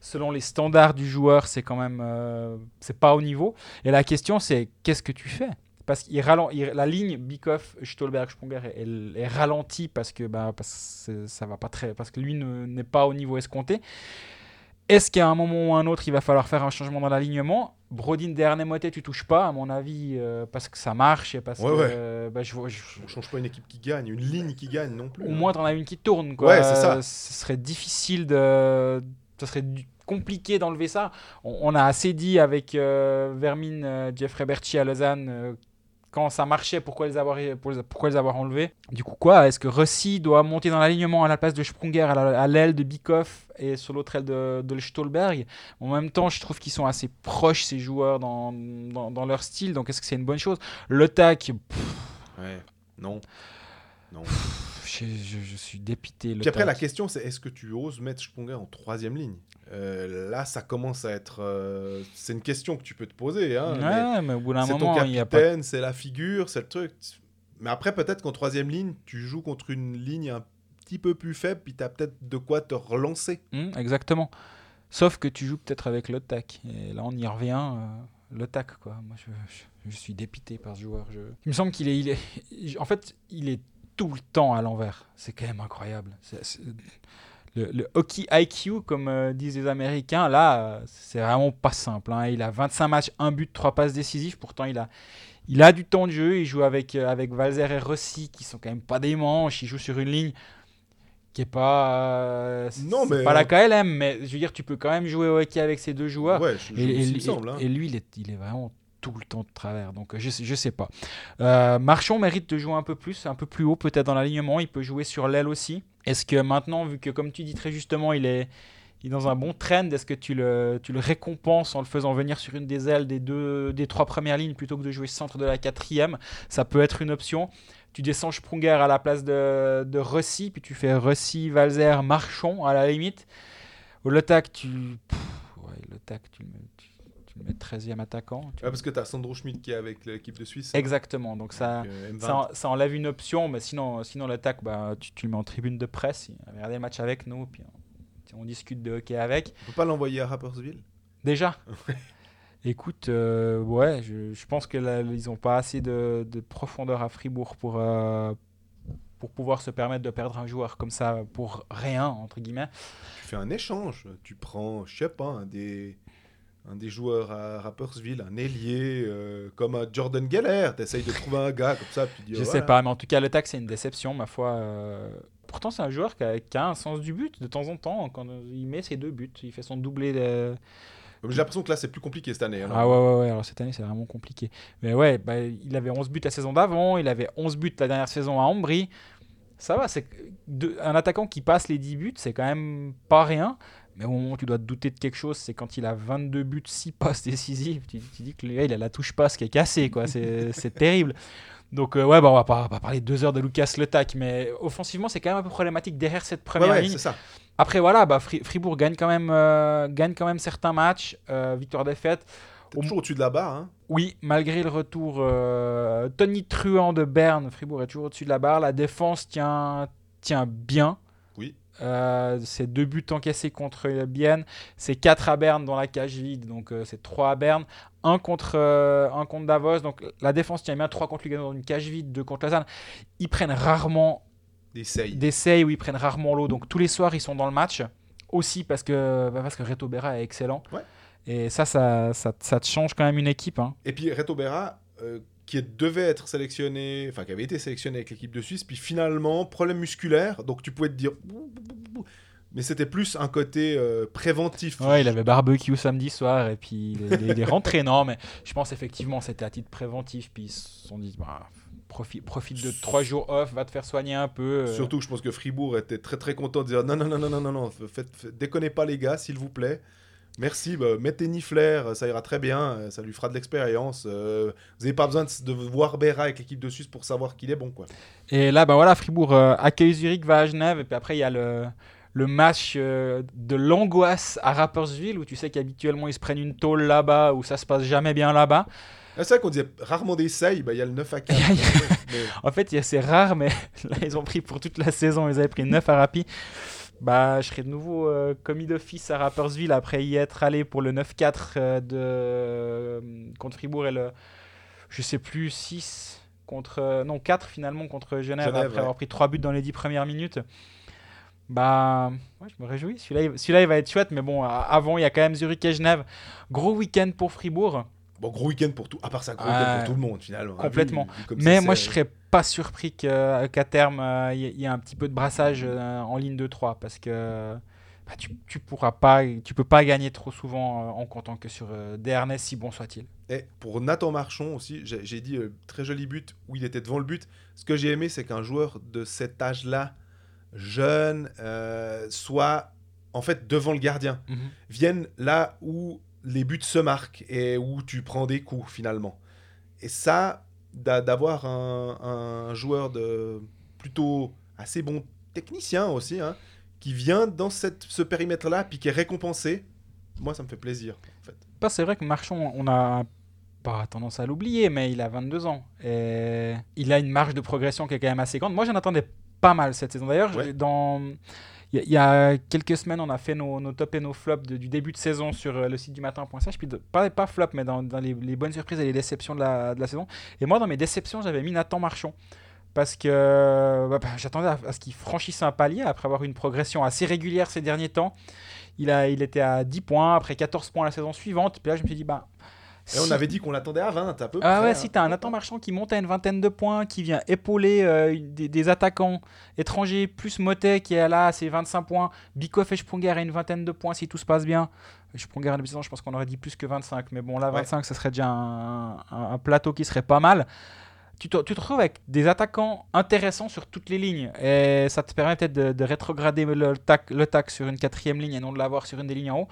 S3: Selon les standards du joueur c'est quand même euh, c'est pas au niveau. Et la question c'est qu'est-ce que tu fais? Parce qu'il la ligne Bikoff, Stolberg, Sprunger est, elle est ralentie parce que bah, parce que ça va pas très parce que lui ne- n'est pas au niveau escompté. Est-ce qu'à un moment ou un autre, il va falloir faire un changement dans l'alignement? Brodin, Dernay, Motet, tu touches pas, à mon avis, euh, parce que ça marche et parce
S2: Ouais,
S3: que
S2: ouais.
S3: euh, bah, je, je-
S2: On change pas une équipe qui gagne, une ligne qui gagne non plus.
S3: au
S2: hein.
S3: moins, t'en as une qui tourne. Quoi.
S2: Ouais, c'est ça.
S3: Ce serait difficile de. Ce serait compliqué d'enlever ça. On, on a assez dit avec euh, Vermin, euh, Jeffrey Berchi à Lausanne. Quand ça marchait, pourquoi les avoir, pourquoi les avoir enlevés Du coup, quoi Est-ce que Rossi doit monter dans l'alignement à la place de Sprunger, à la- à l'aile de Bikoff et sur l'autre aile de, de Stolberg? En même temps, je trouve qu'ils sont assez proches, ces joueurs, dans, dans, dans leur style. Donc, est-ce que c'est une bonne chose? Le tac,
S2: Ouais. Non. Non.
S3: Je, je- je suis dépité. Le
S2: Puis après, la question, c'est est-ce que tu oses mettre Sprunger en troisième ligne? Euh, Là, ça commence à être. euh, C'est une question que tu peux te poser. Hein, mais
S3: Ouais, mais, au bout d'un
S2: c'est ton
S3: moment, il y a pas.
S2: c'est la figure, c'est le truc. Mais après, peut-être qu'en troisième ligne, tu joues contre une ligne un petit peu plus faible, puis tu as peut-être de quoi te relancer.
S3: Hmm, exactement. Sauf que tu joues peut-être avec le tac. Et là, on y revient. euh, le tac, quoi. Moi, je, je- je suis dépité par ce joueur. Je... Il me semble qu'il est, il est. En fait, il est tout le temps à l'envers. C'est quand même incroyable. Le, le hockey IQ, comme euh, disent les Américains, là, euh, c'est vraiment pas simple. hein. Il a 25 matchs, un but, trois passes décisives. Pourtant, il a, il a du temps de jeu. Il joue avec, euh, avec Valzer et Rossi, qui sont quand même pas des manches. Il joue sur une ligne qui est pas. euh,
S2: Non, mais-
S3: pas la KLM, mais je veux dire, tu peux quand même jouer au hockey avec ces deux joueurs.
S2: Ouais, je, je-
S3: et, et-
S2: semble. hein.
S3: et lui, il est, il est vraiment tout le temps de travers. Donc je, sais- je sais pas. Euh, Marchand mérite de jouer un peu plus, un peu plus haut peut-être dans l'alignement. Il peut jouer sur l'aile aussi. Est-ce que maintenant, vu que comme tu dis très justement, il est, il dans un bon trend, est-ce que tu le, tu le récompenses en le faisant venir sur une des ailes des, deux, des trois premières lignes plutôt que de jouer centre de la quatrième? Ça peut être une option. Tu descends Sprunger à la place de, de Rossi, puis tu fais Rossi, Valzer, Marchand à la limite. Au Le Tac, tu. pff, le Tac, tu le mets, tu, tu le mets 13e attaquant. tu-
S2: Ouais, parce que tu as Sandro Schmidt qui est avec l'équipe de Suisse.
S3: Exactement, donc ça,
S2: Donc, euh, M20.
S3: ça, en- ça enlève une option, mais sinon, sinon l'attaque, bah, tu, tu le mets en tribune de presse. Il va regarder le match avec nous, puis on, on discute de hockey avec.
S2: On peut pas l'envoyer à Rappersville
S3: Déjà? Écoute, euh, ouais, je, je pense que là, ils n'ont pas assez de, de profondeur à Fribourg pour, euh, pour pouvoir se permettre de perdre un joueur comme ça pour rien, entre guillemets.
S2: Tu fais un échange. Tu prends, je sais pas, des, un des joueurs à Rappersville, un ailier, euh, comme un Jordan Geller. Tu essayes de trouver un gars comme ça. Puis tu dis,
S3: Je
S2: oh,
S3: sais
S2: voilà.
S3: pas, mais en tout cas, le tac, c'est une déception, ma foi. euh. Pourtant, c'est un joueur qui a, qui a un sens du but de temps en temps. Quand il met ses deux buts, il fait son doublé de.
S2: J'ai l'impression que là, c'est plus compliqué cette année. hein.
S3: Ah ouais, ouais, ouais. Alors cette année, c'est vraiment compliqué. Mais ouais, bah, il avait 11 buts la saison d'avant, il avait 11 buts la dernière saison à Ambry. Ça va, c'est un attaquant qui passe les 10 buts, c'est quand même pas rien. Mais au moment où tu dois te douter de quelque chose, c'est quand il a 22 buts, 6 passes décisives. Tu, tu dis que le gars, il a la touche passe qui est cassée, quoi. C'est terrible. Donc, euh, ouais, bah, on va pas, pas parler deux heures de Lucas Le Tac, mais offensivement, c'est quand même un peu problématique derrière cette première
S2: ouais,
S3: ligne.
S2: ça.
S3: Après, voilà, bah, Fri- Fribourg gagne quand même, euh, gagne quand même certains matchs, euh, victoire-défaite. Au-
S2: toujours au-dessus de la barre. Hein.
S3: Oui, malgré le retour euh, Tony Truant de Berne, Fribourg est toujours au-dessus de la barre. La défense tient, tient bien. Euh, c'est deux buts encaissés contre Bienne. C'est quatre à Berne dans la cage vide, donc euh, c'est trois à Berne. Un contre, euh, un contre Davos, donc la défense tient bien. Trois contre Lugano dans une cage vide, deux contre Lausanne. Ils prennent rarement
S2: Essaye.
S3: d'essais où ils prennent rarement l'eau. Donc tous les soirs, ils sont dans le match. Aussi parce que, bah, parce que Reto Berra est excellent.
S2: Ouais.
S3: Et ça ça, ça, ça te change quand même une équipe. hein.
S2: Et puis Reto Berra, qui devait être sélectionné, enfin qui avait été sélectionné avec l'équipe de Suisse, puis finalement, problème musculaire, donc tu pouvais te dire. Mais c'était plus un côté euh, préventif.
S3: Ouais, il avait barbecue samedi soir et puis il est, il est rentré. Non, mais je pense effectivement c'était à titre préventif. Puis ils se sont dit, bah, profite, profite de trois jours off, va te faire soigner un peu. euh.
S2: Surtout que je pense que Fribourg était très très content de dire non, non, non, non, non, non, non, faites, faites- déconnez pas les gars, s'il vous plaît. Merci, bah, mettez Nifler, ça ira très bien, euh, ça lui fera de l'expérience. euh, vous n'avez pas besoin de, de voir Berra avec l'équipe de Suisse pour savoir qu'il est bon. quoi.
S3: Et là, bah voilà, Fribourg euh, accueille Zurich, va à Genève. Et puis après, il y a le, le match euh, de l'angoisse à Rapperswil où tu sais qu'habituellement ils se prennent une tôle là-bas, où ça se passe jamais bien là-bas.
S2: Ah, C'est vrai qu'on disait rarement d'essai, bah, il y a le 9 à 4. mais-
S3: En fait, c'est rare, mais là, ils ont pris pour toute la saison. Ils avaient pris 9 à Rapi. Bah, je serai de nouveau euh, commis d'office à Rapperswil après y être allé pour le 9-4 euh, de euh, contre Fribourg et le je sais plus 6 contre non 4 finalement contre Genève,
S2: Genève,
S3: après
S2: ouais.
S3: avoir pris 3 buts dans les 10 premières minutes. Bah, ouais, je me réjouis. Celui-là, il- va être chouette, mais bon, avant, il y a quand même Zurich et Genève. Gros week-end pour Fribourg.
S2: Bon, gros week-end pour tout, à part ça, gros week-end pour tout le monde finalement. hein,
S3: Complètement.
S2: vu- vu comme
S3: Mais moi, je
S2: serré.
S3: serais pas surpris que- qu'à terme, euh, il y, ait- y un petit peu de brassage euh, en ligne de 3 parce que bah, tu, tu pourras pas, tu peux pas gagner trop souvent euh, en comptant que sur euh, DRNS, si bon soit-il.
S2: Et pour Nathan Marchand aussi, j'ai dit euh, très joli but où il était devant le but. Ce que j'ai aimé, c'est qu'un joueur de cet âge-là, jeune, euh, soit en fait devant le gardien, vienne là où les buts se marquent et où tu prends des coups finalement. Et ça, d'a- d'avoir un, un joueur de plutôt assez bon technicien aussi, hein, qui vient dans cette, ce périmètre-là, puis qui est récompensé, moi ça me fait plaisir. En fait.
S3: Pas, c'est vrai que Marchand, on a pas tendance à l'oublier, mais il a 22 ans et il a une marge de progression qui est quand même assez grande. Moi, j'en attendais pas mal cette saison. D'ailleurs,
S2: Ouais.
S3: dans il y, a- quelques semaines, on a fait nos, nos tops et nos flops du début de saison sur euh, le site du matin.ch. Puis de- pas, pas flop, mais dans, les, bonnes surprises et les déceptions de la, de la saison. Et moi, dans mes déceptions, j'avais mis Nathan Marchand. Parce que bah, bah, j'attendais à, ce qu'il franchisse un palier après avoir une progression assez régulière ces derniers temps. Il, a, il était à 10 points, après 14 points la saison suivante. Puis là, je me suis dit, bah,
S2: Et on avait dit qu'on l'attendait à 20 à peu
S3: Ah
S2: près,
S3: ouais,
S2: hein.
S3: si t'as un Nathan Marchand qui monte à une vingtaine de points, qui vient épauler euh, des, des attaquants étrangers, plus Motet qui est là à ses 25 points, Bikoff et Sprunger à une vingtaine de points si tout se passe bien. Sprunger je pense qu'on aurait dit plus que 25, mais bon là
S2: Ouais.
S3: 25 ce serait déjà un, un- un plateau qui serait pas mal. Tu te, tu te retrouves avec des attaquants intéressants sur toutes les lignes et ça te permet peut-être de, de rétrograder le tac, le tac sur une quatrième ligne et non de l'avoir sur une des lignes en haut.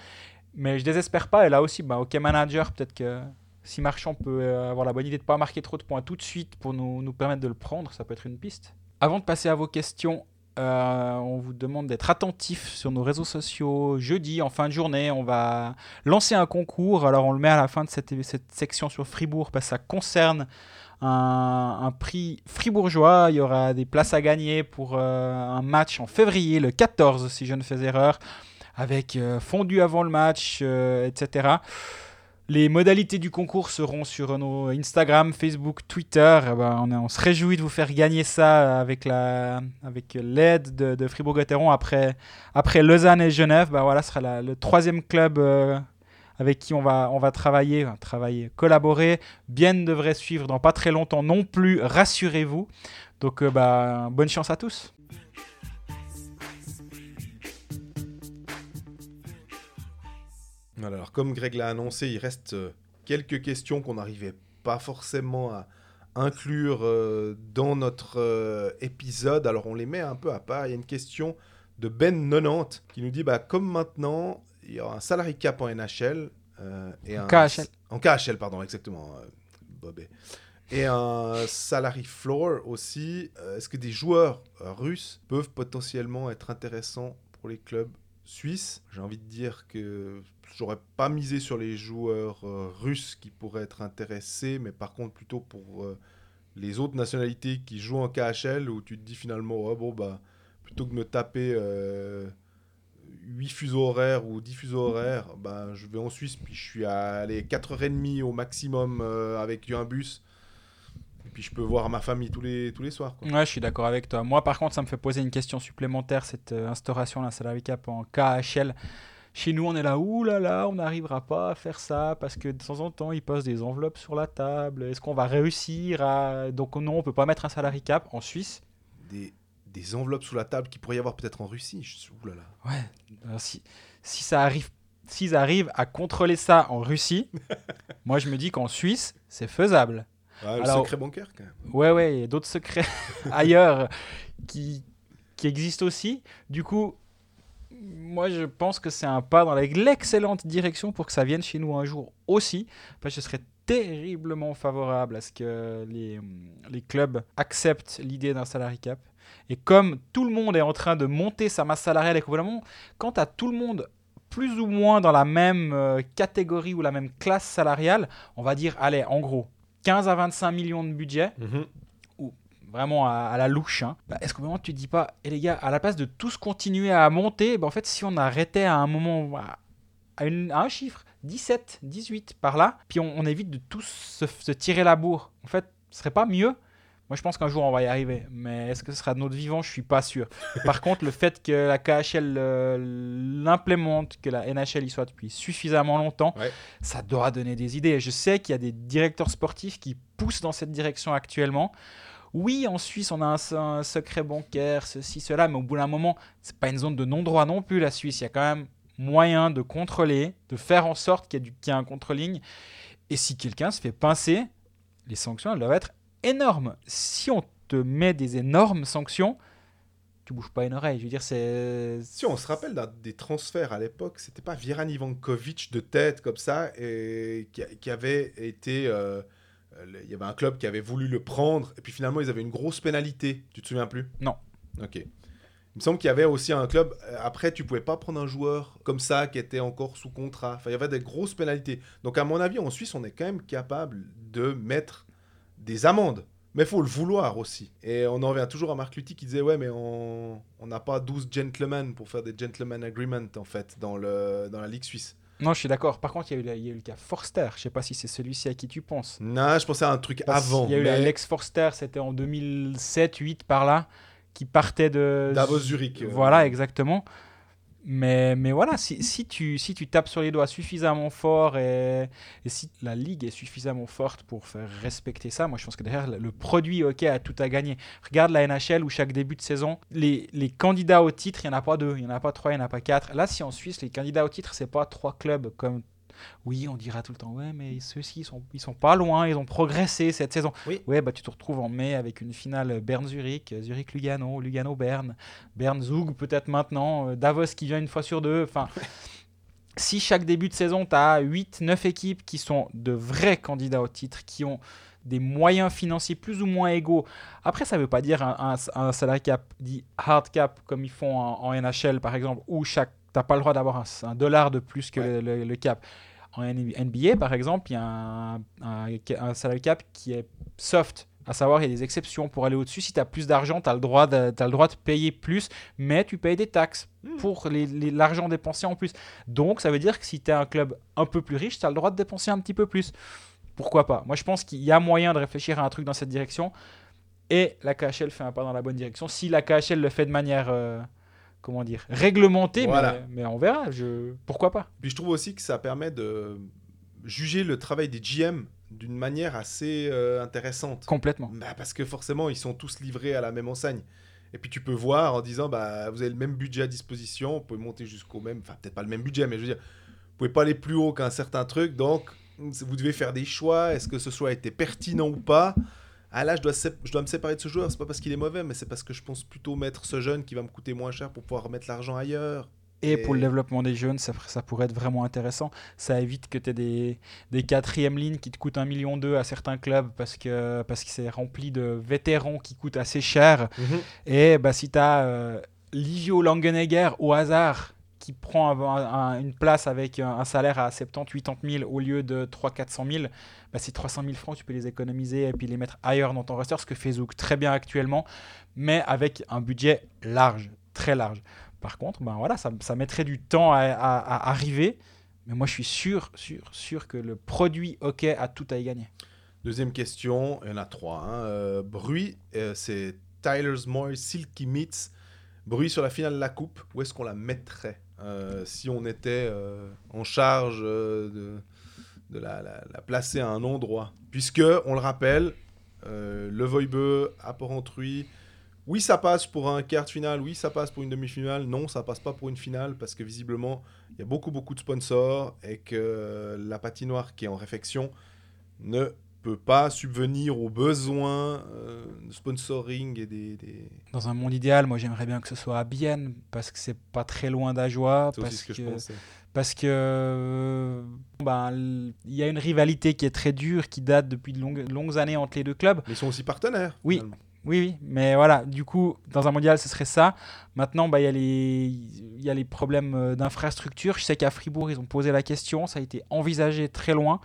S3: Mais je désespère pas et là aussi, bah, ok manager, peut-être que si Marchand peut euh, avoir la bonne idée de ne pas marquer trop de points tout de suite pour nous, nous permettre de le prendre, ça peut être une piste. Avant de passer à vos questions, euh, on vous demande d'être attentif sur nos réseaux sociaux. Jeudi, en fin de journée, on va lancer un concours. Alors on le met à la fin de cette, section sur Fribourg parce que ça concerne un, un prix fribourgeois. Il y aura des places à gagner pour euh, un match en février, le 14 si je ne fais erreur, avec euh, fondu avant le match, euh, etc. Les modalités du concours seront sur nos Instagram, Facebook, Twitter. Eh ben, on, se réjouit de vous faire gagner ça avec la, avec l'aide de, Fribourg-Gotteron après, après Lausanne et Genève. Ben voilà, ce sera le troisième club euh, avec qui on va, travailler, collaborer. Bienne devrait suivre dans pas très longtemps non plus, rassurez-vous. Donc bah, bonne chance à tous.
S2: Voilà, alors comme Greg l'a annoncé, il reste euh, quelques questions qu'on n'arrivait pas forcément à inclure euh, dans notre euh, épisode. Alors on les met un peu à part. Il y a une question de Ben90 qui nous dit bah, comme maintenant, il y aura un salary cap en NHL. euh, et
S3: En
S2: un,
S3: KHL.
S2: En KHL, pardon, exactement. Bobé. Et un salary floor aussi. Est-ce que des joueurs russes peuvent potentiellement être intéressants pour les clubs suisses? J'ai envie de dire que j'aurais pas misé sur les joueurs euh, russes qui pourraient être intéressés, mais par contre plutôt pour euh, les autres nationalités qui jouent en KHL où tu te dis finalement, bon, bah, plutôt que de me taper. euh, 8 fuseaux horaires ou 10 fuseaux horaires, bah, je vais en Suisse, puis je suis à aller 4h30 au maximum euh, avec un bus. Et puis je peux voir ma famille tous les, tous les soirs. Quoi.
S3: Ouais, je suis d'accord avec toi. Moi, par contre, ça me fait poser une question supplémentaire, cette instauration d'un salary cap en KHL. Chez nous, on est là, là, on n'arrivera pas à faire ça parce que de temps en temps, ils posent des enveloppes sur la table. Est-ce qu'on va réussir à. Donc, non, on peut pas mettre un salary cap en Suisse.
S2: Des, des enveloppes sous la table qu'il pourrait y avoir peut-être en Russie. Je suis, ouh là là.
S3: Ouais. Alors, si, si ça arrive. S'ils arrivent à contrôler ça en Russie, moi je me dis qu'en Suisse, c'est faisable.
S2: Ah, le
S3: Alors-
S2: secret bancaire quand même.
S3: Ouais, ouais, il y a d'autres secrets ailleurs qui, qui existent aussi. Du coup, moi, je pense que c'est un pas dans l'excellente direction pour que ça vienne chez nous un jour aussi. Je serais terriblement favorable à ce que les, clubs acceptent l'idée d'un salary cap. Et comme tout le monde est en train de monter sa masse salariale et qu'au quand tu tout le monde plus ou moins dans la même euh, catégorie ou la même classe salariale, on va dire, allez, en gros, 15 à 25 millions de budget, vraiment à, à la louche. hein. Bah, Est-ce qu'au moment tu te dis pas, et les gars, à la place de tous continuer à monter, bah, en fait, si on arrêtait à un moment, à, à une- à un chiffre, 17, 18 par là, puis on, on évite de tous se, se tirer la bourre, en fait, ce serait pas mieux? Moi, je pense qu'un jour, on va y arriver. Mais est-ce que ce sera de notre vivant? Je suis pas sûr. Par contre, le fait que la KHL euh, l'implémente, que la NHL y soit depuis suffisamment longtemps,
S2: Ouais.
S3: ça doit donner des idées. Je sais qu'il y a des directeurs sportifs qui poussent dans cette direction actuellement. Oui, en Suisse, on a un, secret bancaire, ceci, cela, mais au bout d'un moment, c'est pas une zone de non-droit non plus, la Suisse. Il y a quand même moyen de contrôler, de faire en sorte qu'il y, ait un controlling. Et si quelqu'un se fait pincer, les sanctions, elles doivent être énormes. Si on te met des énormes sanctions, tu bouges pas une oreille. Je veux dire.
S2: Si on se rappelle des transferts à l'époque, c'était pas Viran Ivankovic de tête comme ça, et qui, avait été. euh, le- Il y avait un club qui avait voulu le prendre, et puis finalement ils avaient une grosse pénalité. Tu te souviens plus?
S3: Non.
S2: Ok. Il me semble qu'il y avait aussi un club. euh, Après, tu pouvais pas prendre un joueur comme ça qui était encore sous contrat. Enfin, il y avait des grosses pénalités. Donc, à mon avis, en Suisse, on est quand même capable de mettre des amendes. Mais il faut le vouloir aussi. Et on en revient toujours à Marc Lutti qui disait Ouais, mais on on n'a pas 12 gentlemen pour faire des gentlemen agreements, en fait, dans, le, dans la Ligue suisse.
S3: Non, je suis d'accord. Par contre, il y, a eu la- il y a eu le cas Forster. Je sais pas si c'est celui-ci à qui tu penses.
S2: Non, je pensais à un truc
S3: Parce
S2: avant.
S3: Il y a eu
S2: mais
S3: Alex Forster, c'était en 2007-8 par là, qui partait de.
S2: Davos Zurich.
S3: Voilà, exactement. Mais, mais voilà, si, si, tu, si tu tapes sur les doigts suffisamment fort et, si la ligue est suffisamment forte pour faire respecter ça, moi je pense que derrière le produit hockey a tout à gagner. Regarde la NHL où chaque début de saison, les, les candidats au titre, il n'y en a pas deux, il n'y en a pas trois, il n'y en a pas quatre. Là, si en Suisse, les candidats au titre, c'est pas trois clubs comme oui, on dira tout le temps, ouais, mais ceux-ci, ils sont, ils sont pas loin, ils ont progressé cette saison.
S2: Oui.
S3: Ouais, bah tu te retrouves en mai avec une finale Berne-Zurich, Zurich-Lugano, Lugano-Berne, Berne-Zug peut-être maintenant, euh, Davos qui vient une fois sur deux. Enfin, si chaque début de saison, tu as 8, 9 équipes qui sont de vrais candidats au titre, qui ont des moyens financiers plus ou moins égaux. Après, ça ne veut pas dire un, un, un salary cap dit hard cap comme ils font en, en NHL par exemple, où chaque t'as pas le droit d'avoir un, un dollar de plus que
S2: Ouais.
S3: le, le- le cap. En NBA, par exemple, il y a un, un, un salary cap qui est soft. À savoir, il y a des exceptions pour aller au-dessus. Si tu as plus d'argent, tu as, le droit de- t'as le droit de payer plus, mais tu payes des taxes pour les- les- l'argent dépensé en plus. Donc, ça veut dire que si tu es un club un peu plus riche, tu as le droit de dépenser un petit peu plus. Pourquoi pas? Moi, je pense qu'il y a moyen de réfléchir à un truc dans cette direction. Et la KHL fait un pas dans la bonne direction. Si la KHL le fait de manière, euh, comment dire, réglementée,
S2: Voilà.
S3: mais, mais on verra. Je... Pourquoi pas
S2: Puis je trouve aussi que ça permet de juger le travail des GM d'une manière assez euh, intéressante.
S3: Complètement.
S2: Bah, parce que forcément, ils sont tous livrés à la même enseigne. Et puis tu peux voir en disant, bah, vous avez le même budget à disposition, vous pouvez monter jusqu'au même, enfin peut-être pas le même budget, mais je veux dire, vous pouvez pas aller plus haut qu'un certain truc, donc vous devez faire des choix. Est-ce que ce choix était pertinent ou pas? Ah là, je dois, je dois me séparer de ce joueur, c'est pas parce qu'il est mauvais, mais c'est parce que je pense plutôt mettre ce jeune qui va me coûter moins cher pour pouvoir remettre l'argent ailleurs.
S3: Et
S2: Et-
S3: pour le développement des jeunes, ça, ça pourrait être vraiment intéressant. Ça évite que tu aies des, des quatrièmes lignes qui te coûtent un million d'eux à certains clubs parce que parce que c'est rempli de vétérans qui coûtent assez cher. Et bah, si tu as Livio Langenegger au hasard qui prend un- un- une place avec un, salaire à 70-80 000 au lieu de 300-400 000, bah, ces 300 000 francs, tu peux les économiser et puis les mettre ailleurs dans ton roster, ce que fait Zouk très bien actuellement, mais avec un budget large, très large. Par contre, ben voilà, ça, ça mettrait du temps à arriver, mais moi je suis sûr, sûr, sûr que le produit hockey a tout à y gagner.
S2: Deuxième question, il y en a trois. hein. Euh, bruit, euh, c'est Tyler's Moy, Silky Meats. Bruit sur la finale de la Coupe, où est-ce qu'on la mettrait? Euh, si on était euh, en charge euh, de, la, la- la placer à un endroit. Puisque, on le rappelle, le Voibeux à Porrentruy, oui, ça passe pour un quart de finale, oui, ça passe pour une demi-finale, non, ça passe pas pour une finale, parce que visiblement, il y a beaucoup, beaucoup de sponsors et que la patinoire qui est en réfection ne peut pas subvenir aux besoins euh, de sponsoring et des... des-
S3: Dans un monde idéal, moi j'aimerais bien que ce soit à Bienne, parce que c'est pas très loin d'Ajoie, parce
S2: ce que,
S3: que,
S2: je pensais.
S3: parce que euh, ben, il y a une rivalité qui est très dure, qui date depuis de longues, longues années entre les deux clubs.
S2: Mais ils sont aussi partenaires.
S3: Oui.
S2: finalement.
S3: Oui, oui, mais voilà, du coup, dans un mondial, ce serait ça. Maintenant, bah, il y, a les- il y a les problèmes euh, d'infrastructure. Je sais qu'à Fribourg, ils ont posé la question, ça a été envisagé très loin,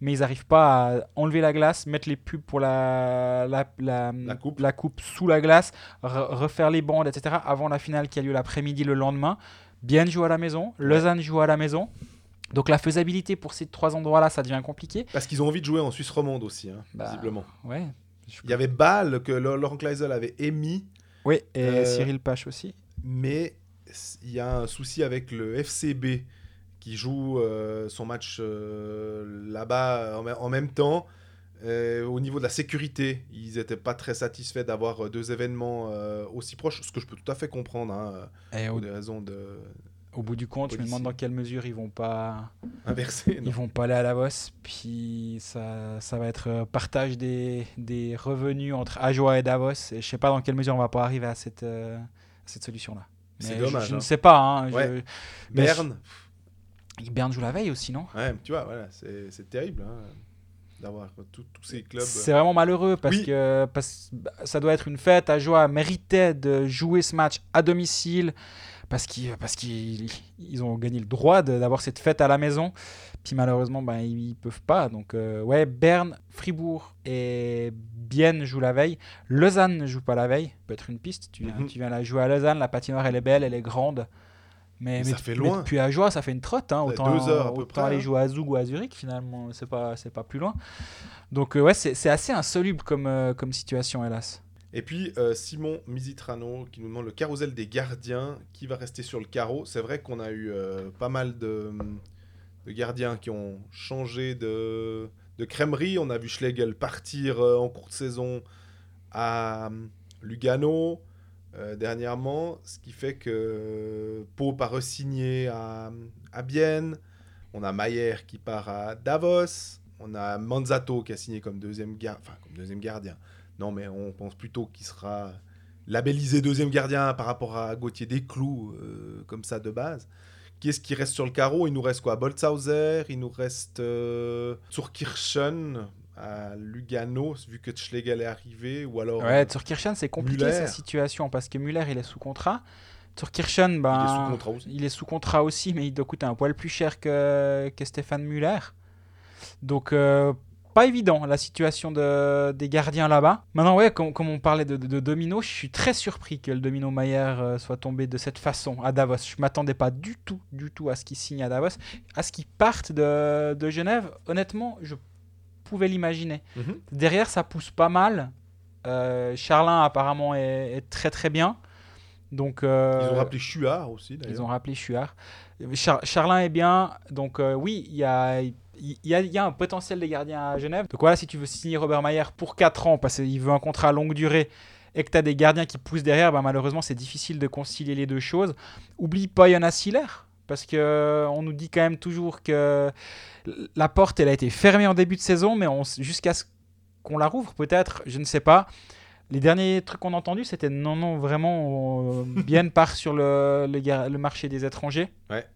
S3: mais ils n'arrivent pas à enlever la glace, mettre les pubs pour la, la, la,
S2: La coupe.
S3: sous la glace, re- refaire les bandes, etc., avant la finale qui a lieu l'après-midi le lendemain. Bien joue à la maison, Lausanne joue à la maison. Donc la faisabilité pour ces trois endroits-là, ça devient compliqué.
S2: Parce qu'ils ont envie de jouer en Suisse romande aussi, hein,
S3: Bah,
S2: visiblement.
S3: Ouais.
S2: Il y avait Bâle que Laurent Kleisel avait émis,
S3: Oui, et
S2: Euh,
S3: Cyril Pache aussi.
S2: mais il y a un souci avec le FCB qui joue euh, son match euh, là-bas en, me- en même temps. Au niveau de la sécurité, ils n'étaient pas très satisfaits d'avoir deux événements aussi proches, ce que je peux tout à fait comprendre, hein,
S3: Et au,
S2: pour des raisons de
S3: au bout du compte, je me demande dans quelle mesure ils vont pas,
S2: inverser.
S3: ils vont pas aller à Davos. Puis ça, ça va être euh, partage des, des revenus entre Ajoie et Davos. Et je sais pas dans quelle mesure on va pas arriver à cette, euh, à cette solution-là.
S2: C'est dommage,
S3: Je, je
S2: hein.
S3: ne sais pas. hein,
S2: Ouais. Berne,
S3: je- Berne joue la veille aussi, non?
S2: Ouais, tu vois, voilà, c'est terrible hein, d'avoir tous ces clubs.
S3: C'est vraiment malheureux parce
S2: Oui.
S3: que parce, bah, ça doit être une fête. Ajoie méritait de jouer ce match à domicile parce qu'ils parce qu'ils ils ont gagné le droit de- d'avoir cette fête à la maison. Puis malheureusement, ben, ils, ils peuvent pas. Donc euh, ouais, Berne, Fribourg et Bienne jouent la veille. Lausanne ne joue pas la veille. Peut être une piste. Tu viens,
S2: Mhm.
S3: tu viens la jouer à Lausanne. La patinoire elle est belle, elle est grande. Mais,
S2: Mais
S3: mais
S2: ça fait
S3: mais
S2: loin.
S3: depuis Ajoie, ça fait une trotte. Hein. Autant,
S2: deux heures à peu
S3: autant
S2: près,
S3: aller
S2: hein.
S3: jouer à Zug ou à Zurich finalement. C'est pas, pas plus loin. Donc euh, ouais, c'est c'est assez insoluble comme, euh, comme situation, hélas.
S2: Et puis euh, Simon Misitrano qui nous demande le carrousel des gardiens qui va rester sur le carreau. C'est vrai qu'on a eu euh, pas mal de, gardiens qui ont changé de, de crèmerie. On a vu Schlegel partir euh, en cours de saison à Lugano dernièrement, ce qui fait que Pope a re-signé à, à Bienne. On a Mayer qui part à Davos. On a Manzato qui a signé comme deuxième gardien. Non, mais on pense plutôt qu'il sera labellisé deuxième gardien par rapport à Gauthier Desclous, euh, comme ça de base. Qui est-ce qui reste sur le carreau? Il nous reste quoi? Boltzhauser, il nous reste euh, Zurkirchen à Lugano, vu que Schlegel est arrivé, ou alors
S3: Ouais,
S2: euh,
S3: Turkirchen, c'est compliqué
S2: Müller.
S3: sa situation parce que Müller, il est sous contrat. Turkirchen, ben,
S2: il est sous contrat aussi.
S3: il est sous contrat aussi, mais il doit coûter un poil plus cher que, que Stéphane Müller. Donc, euh, pas évident la situation de, des gardiens là-bas. Maintenant, ouais, comme, comme on parlait de, de- de domino, je suis très surpris que le domino Mayer euh, soit tombé de cette façon à Davos. Je m'attendais pas du tout, du tout à ce qu'il signe à Davos. À ce qu'il parte de, de Genève, honnêtement, je pouvais l'imaginer.
S2: Mhm.
S3: Derrière, ça pousse pas mal. Euh, Charlin, apparemment, est, est très très bien. Donc, euh,
S2: Ils ont rappelé Chuard aussi, d'ailleurs.
S3: ils ont rappelé Chuard. Char- Charlin est bien. Donc, euh, oui, il y a, il y, a, un potentiel des gardiens à Genève. Donc, voilà, si tu veux signer Robert Mayer pour 4 ans, parce qu'il veut un contrat à longue durée, et que tu as des gardiens qui poussent derrière, bah, malheureusement, c'est difficile de concilier les deux choses. Oublie pas Jonas Siller, parce que euh, on nous dit quand même toujours que la porte, elle a été fermée en début de saison, mais jusqu'à ce qu'on la rouvre, peut-être, je ne sais pas. Les derniers trucs qu'on a entendus, c'était non, non, vraiment, euh, bien part sur le, le marché des étrangers.
S2: Ouais.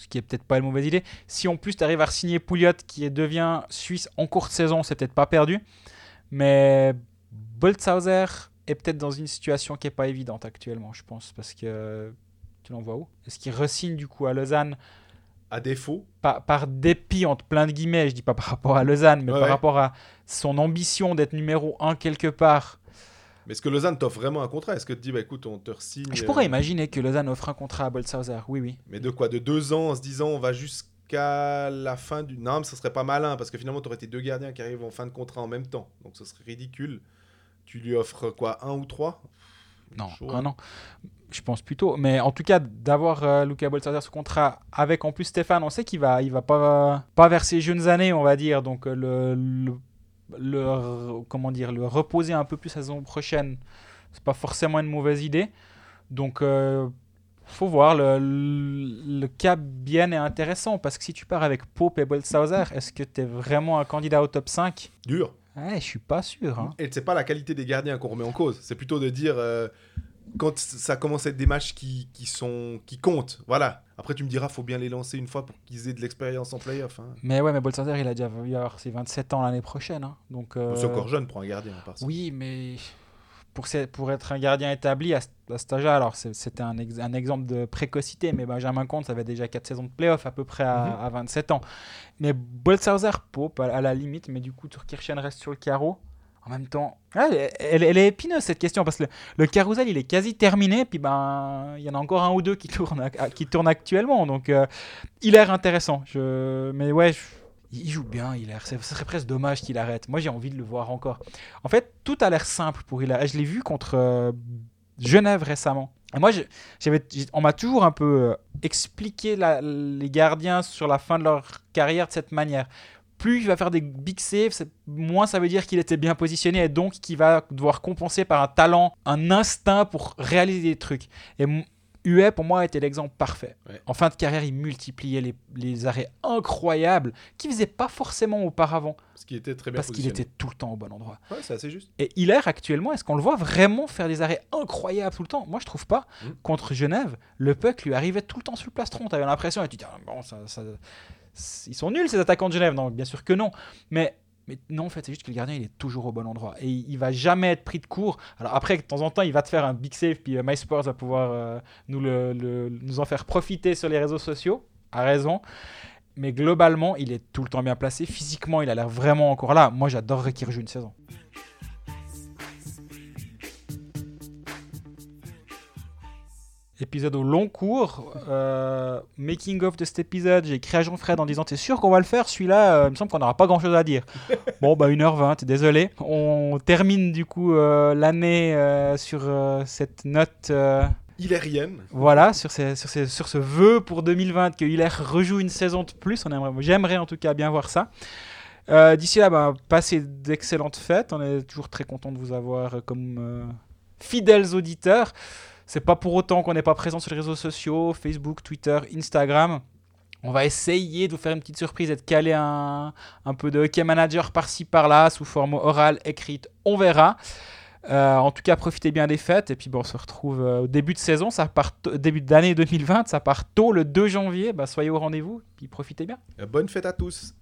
S3: Ce qui est peut-être pas une mauvaise idée. Si en plus tu arrives à signer Pouliot qui devient suisse en courte saison, c'est peut-être pas perdu. Mais Boltzhauser est peut-être dans une situation qui est pas évidente actuellement, je pense. Parce que tu l'envoies où? Est-ce qu'il resigne du coup à Lausanne?
S2: À défaut,
S3: par, par dépit, entre plein de guillemets, je dis pas par rapport à Lausanne, mais
S2: Ouais,
S3: par
S2: ouais.
S3: rapport à son ambition d'être numéro 1 quelque part.
S2: Mais est-ce que Lausanne t'offre vraiment un contrat? Est-ce que tu te dis, bah écoute, on te resigne
S3: Je
S2: euh,
S3: pourrais imaginer que Lausanne offre un contrat à Boltzhauser, oui, oui.
S2: Mais de quoi? De deux ans en se disant, on va jusqu'à la fin du. Non, mais ça serait pas malin parce que finalement, tu aurais tes deux gardiens qui arrivent en fin de contrat en même temps. Donc ce serait ridicule. Tu lui offres quoi Un ou trois?
S3: Non,
S2: Chaud,
S3: un
S2: hein.
S3: an. Je pense plutôt. Mais en tout cas, d'avoir euh, Luca Boltzhauser sous contrat avec en plus Stéphane, on sait qu'il va, il va pas, pas vers ses jeunes années, on va dire. Donc euh, le, le, le- comment dire, le reposer un peu plus la saison prochaine, c'est pas forcément une mauvaise idée. Donc euh, faut voir. Le, le, le cas bien est intéressant parce que si tu pars avec Pope et Boltzhauser, est-ce que tu es vraiment un candidat au top 5
S2: Dur.
S3: Ouais, je suis pas sûr. hein.
S2: Et c'est pas la qualité des gardiens qu'on remet en cause. C'est plutôt de dire. euh, quand ça commence à être des matchs qui, qui sont qui comptent, voilà. Après, tu me diras, faut bien les lancer une fois pour qu'ils aient de l'expérience en playoff. Hein.
S3: Mais ouais, mais Boltzhauser, il a déjà vu avoir ses 27 ans l'année prochaine. hein. Donc, euh,
S2: C'est encore jeune pour un gardien, ça.
S3: Oui, mais pour, être un gardien établi à, à cet âge-là, alors c'était un, ex- un exemple de précocité, mais Benjamin Comte, ça avait déjà 4 saisons de playoff à peu près à,
S2: Mhm.
S3: à 27 ans. Mais Boltzhauser, Pope, à, à la limite, mais du coup, Turkirchen reste sur le carreau. En même temps, elle, est épineuse cette question parce que le, le carousel il est quasi terminé, puis ben il y en a encore un ou deux qui tournent, actuellement, donc euh, il a l'air intéressant. Mais ouais, il joue bien, il a l'air- Ce serait presque dommage qu'il arrête. Moi j'ai envie de le voir encore. En fait, tout a l'air simple pour Hilaire. Je l'ai vu contre euh, Genève récemment. Et moi, on m'a toujours un peu euh, expliqué les gardiens sur la fin de leur carrière de cette manière. Plus il va faire des big saves, moins ça veut dire qu'il était bien positionné et donc qu'il va devoir compenser par un talent, un instinct pour réaliser des trucs. Et Huet, pour moi, était l'exemple parfait.
S2: Ouais.
S3: En fin de carrière, il multipliait les, les arrêts incroyables qu'il faisait pas forcément auparavant
S2: Parce qu'il était très bien
S3: parce qu'il était tout le temps au bon endroit.
S2: Ouais, c'est assez juste.
S3: Et Hilaire, actuellement, est-ce qu'on le voit vraiment faire des arrêts incroyables tout le temps? Moi, je trouve pas.
S2: Mm.
S3: Contre Genève, le puck lui arrivait tout le temps sur le plastron. T'avais l'impression, et tu dis, ah, bon, ça, ça- ils sont nuls ces attaquants de Genève. Non, bien sûr que non. Mais, mais non, en fait, c'est juste que le gardien, il est toujours au bon endroit. Et il, il va jamais être pris de court. Alors après, de temps en temps, il va te faire un big save, puis euh, MySports va pouvoir euh, nous, le, nous en faire profiter sur les réseaux sociaux. A raison. Mais globalement, il est tout le temps bien placé. Physiquement, il a l'air vraiment encore là. Moi, j'adorerais qu'il rejoue une saison. Épisode au long cours. Euh, making of de cet épisode, j'ai écrit à Jean-Fred en disant T'es sûr qu'on va le faire Celui-là, euh, il me semble qu'on n'aura pas grand-chose à dire. bon, bah 1h20, désolé. On termine du coup euh, l'année sur cette note.
S2: Hilarienne.
S3: voilà, sur, ces- sur, ces- sur ce vœu pour 2020 que Hilaire rejoue une saison de plus. J'aimerais en tout cas bien voir ça. D'ici là, bah, passez d'excellentes fêtes. On est toujours très content de vous avoir comme fidèles auditeurs. C'est pas pour autant qu'on n'est pas présent sur les réseaux sociaux, Facebook, Twitter, Instagram. On va essayer de vous faire une petite surprise et de caler un, peu de hockey manager par-ci par-là, sous forme orale, écrite, on verra. Euh, en tout cas, profitez bien des fêtes et puis on se retrouve euh, au début de saison, ça part début d'année 2020, ça part tôt le 2 janvier. Bah, soyez au rendez-vous, profitez bien.
S2: Bonne fête à tous.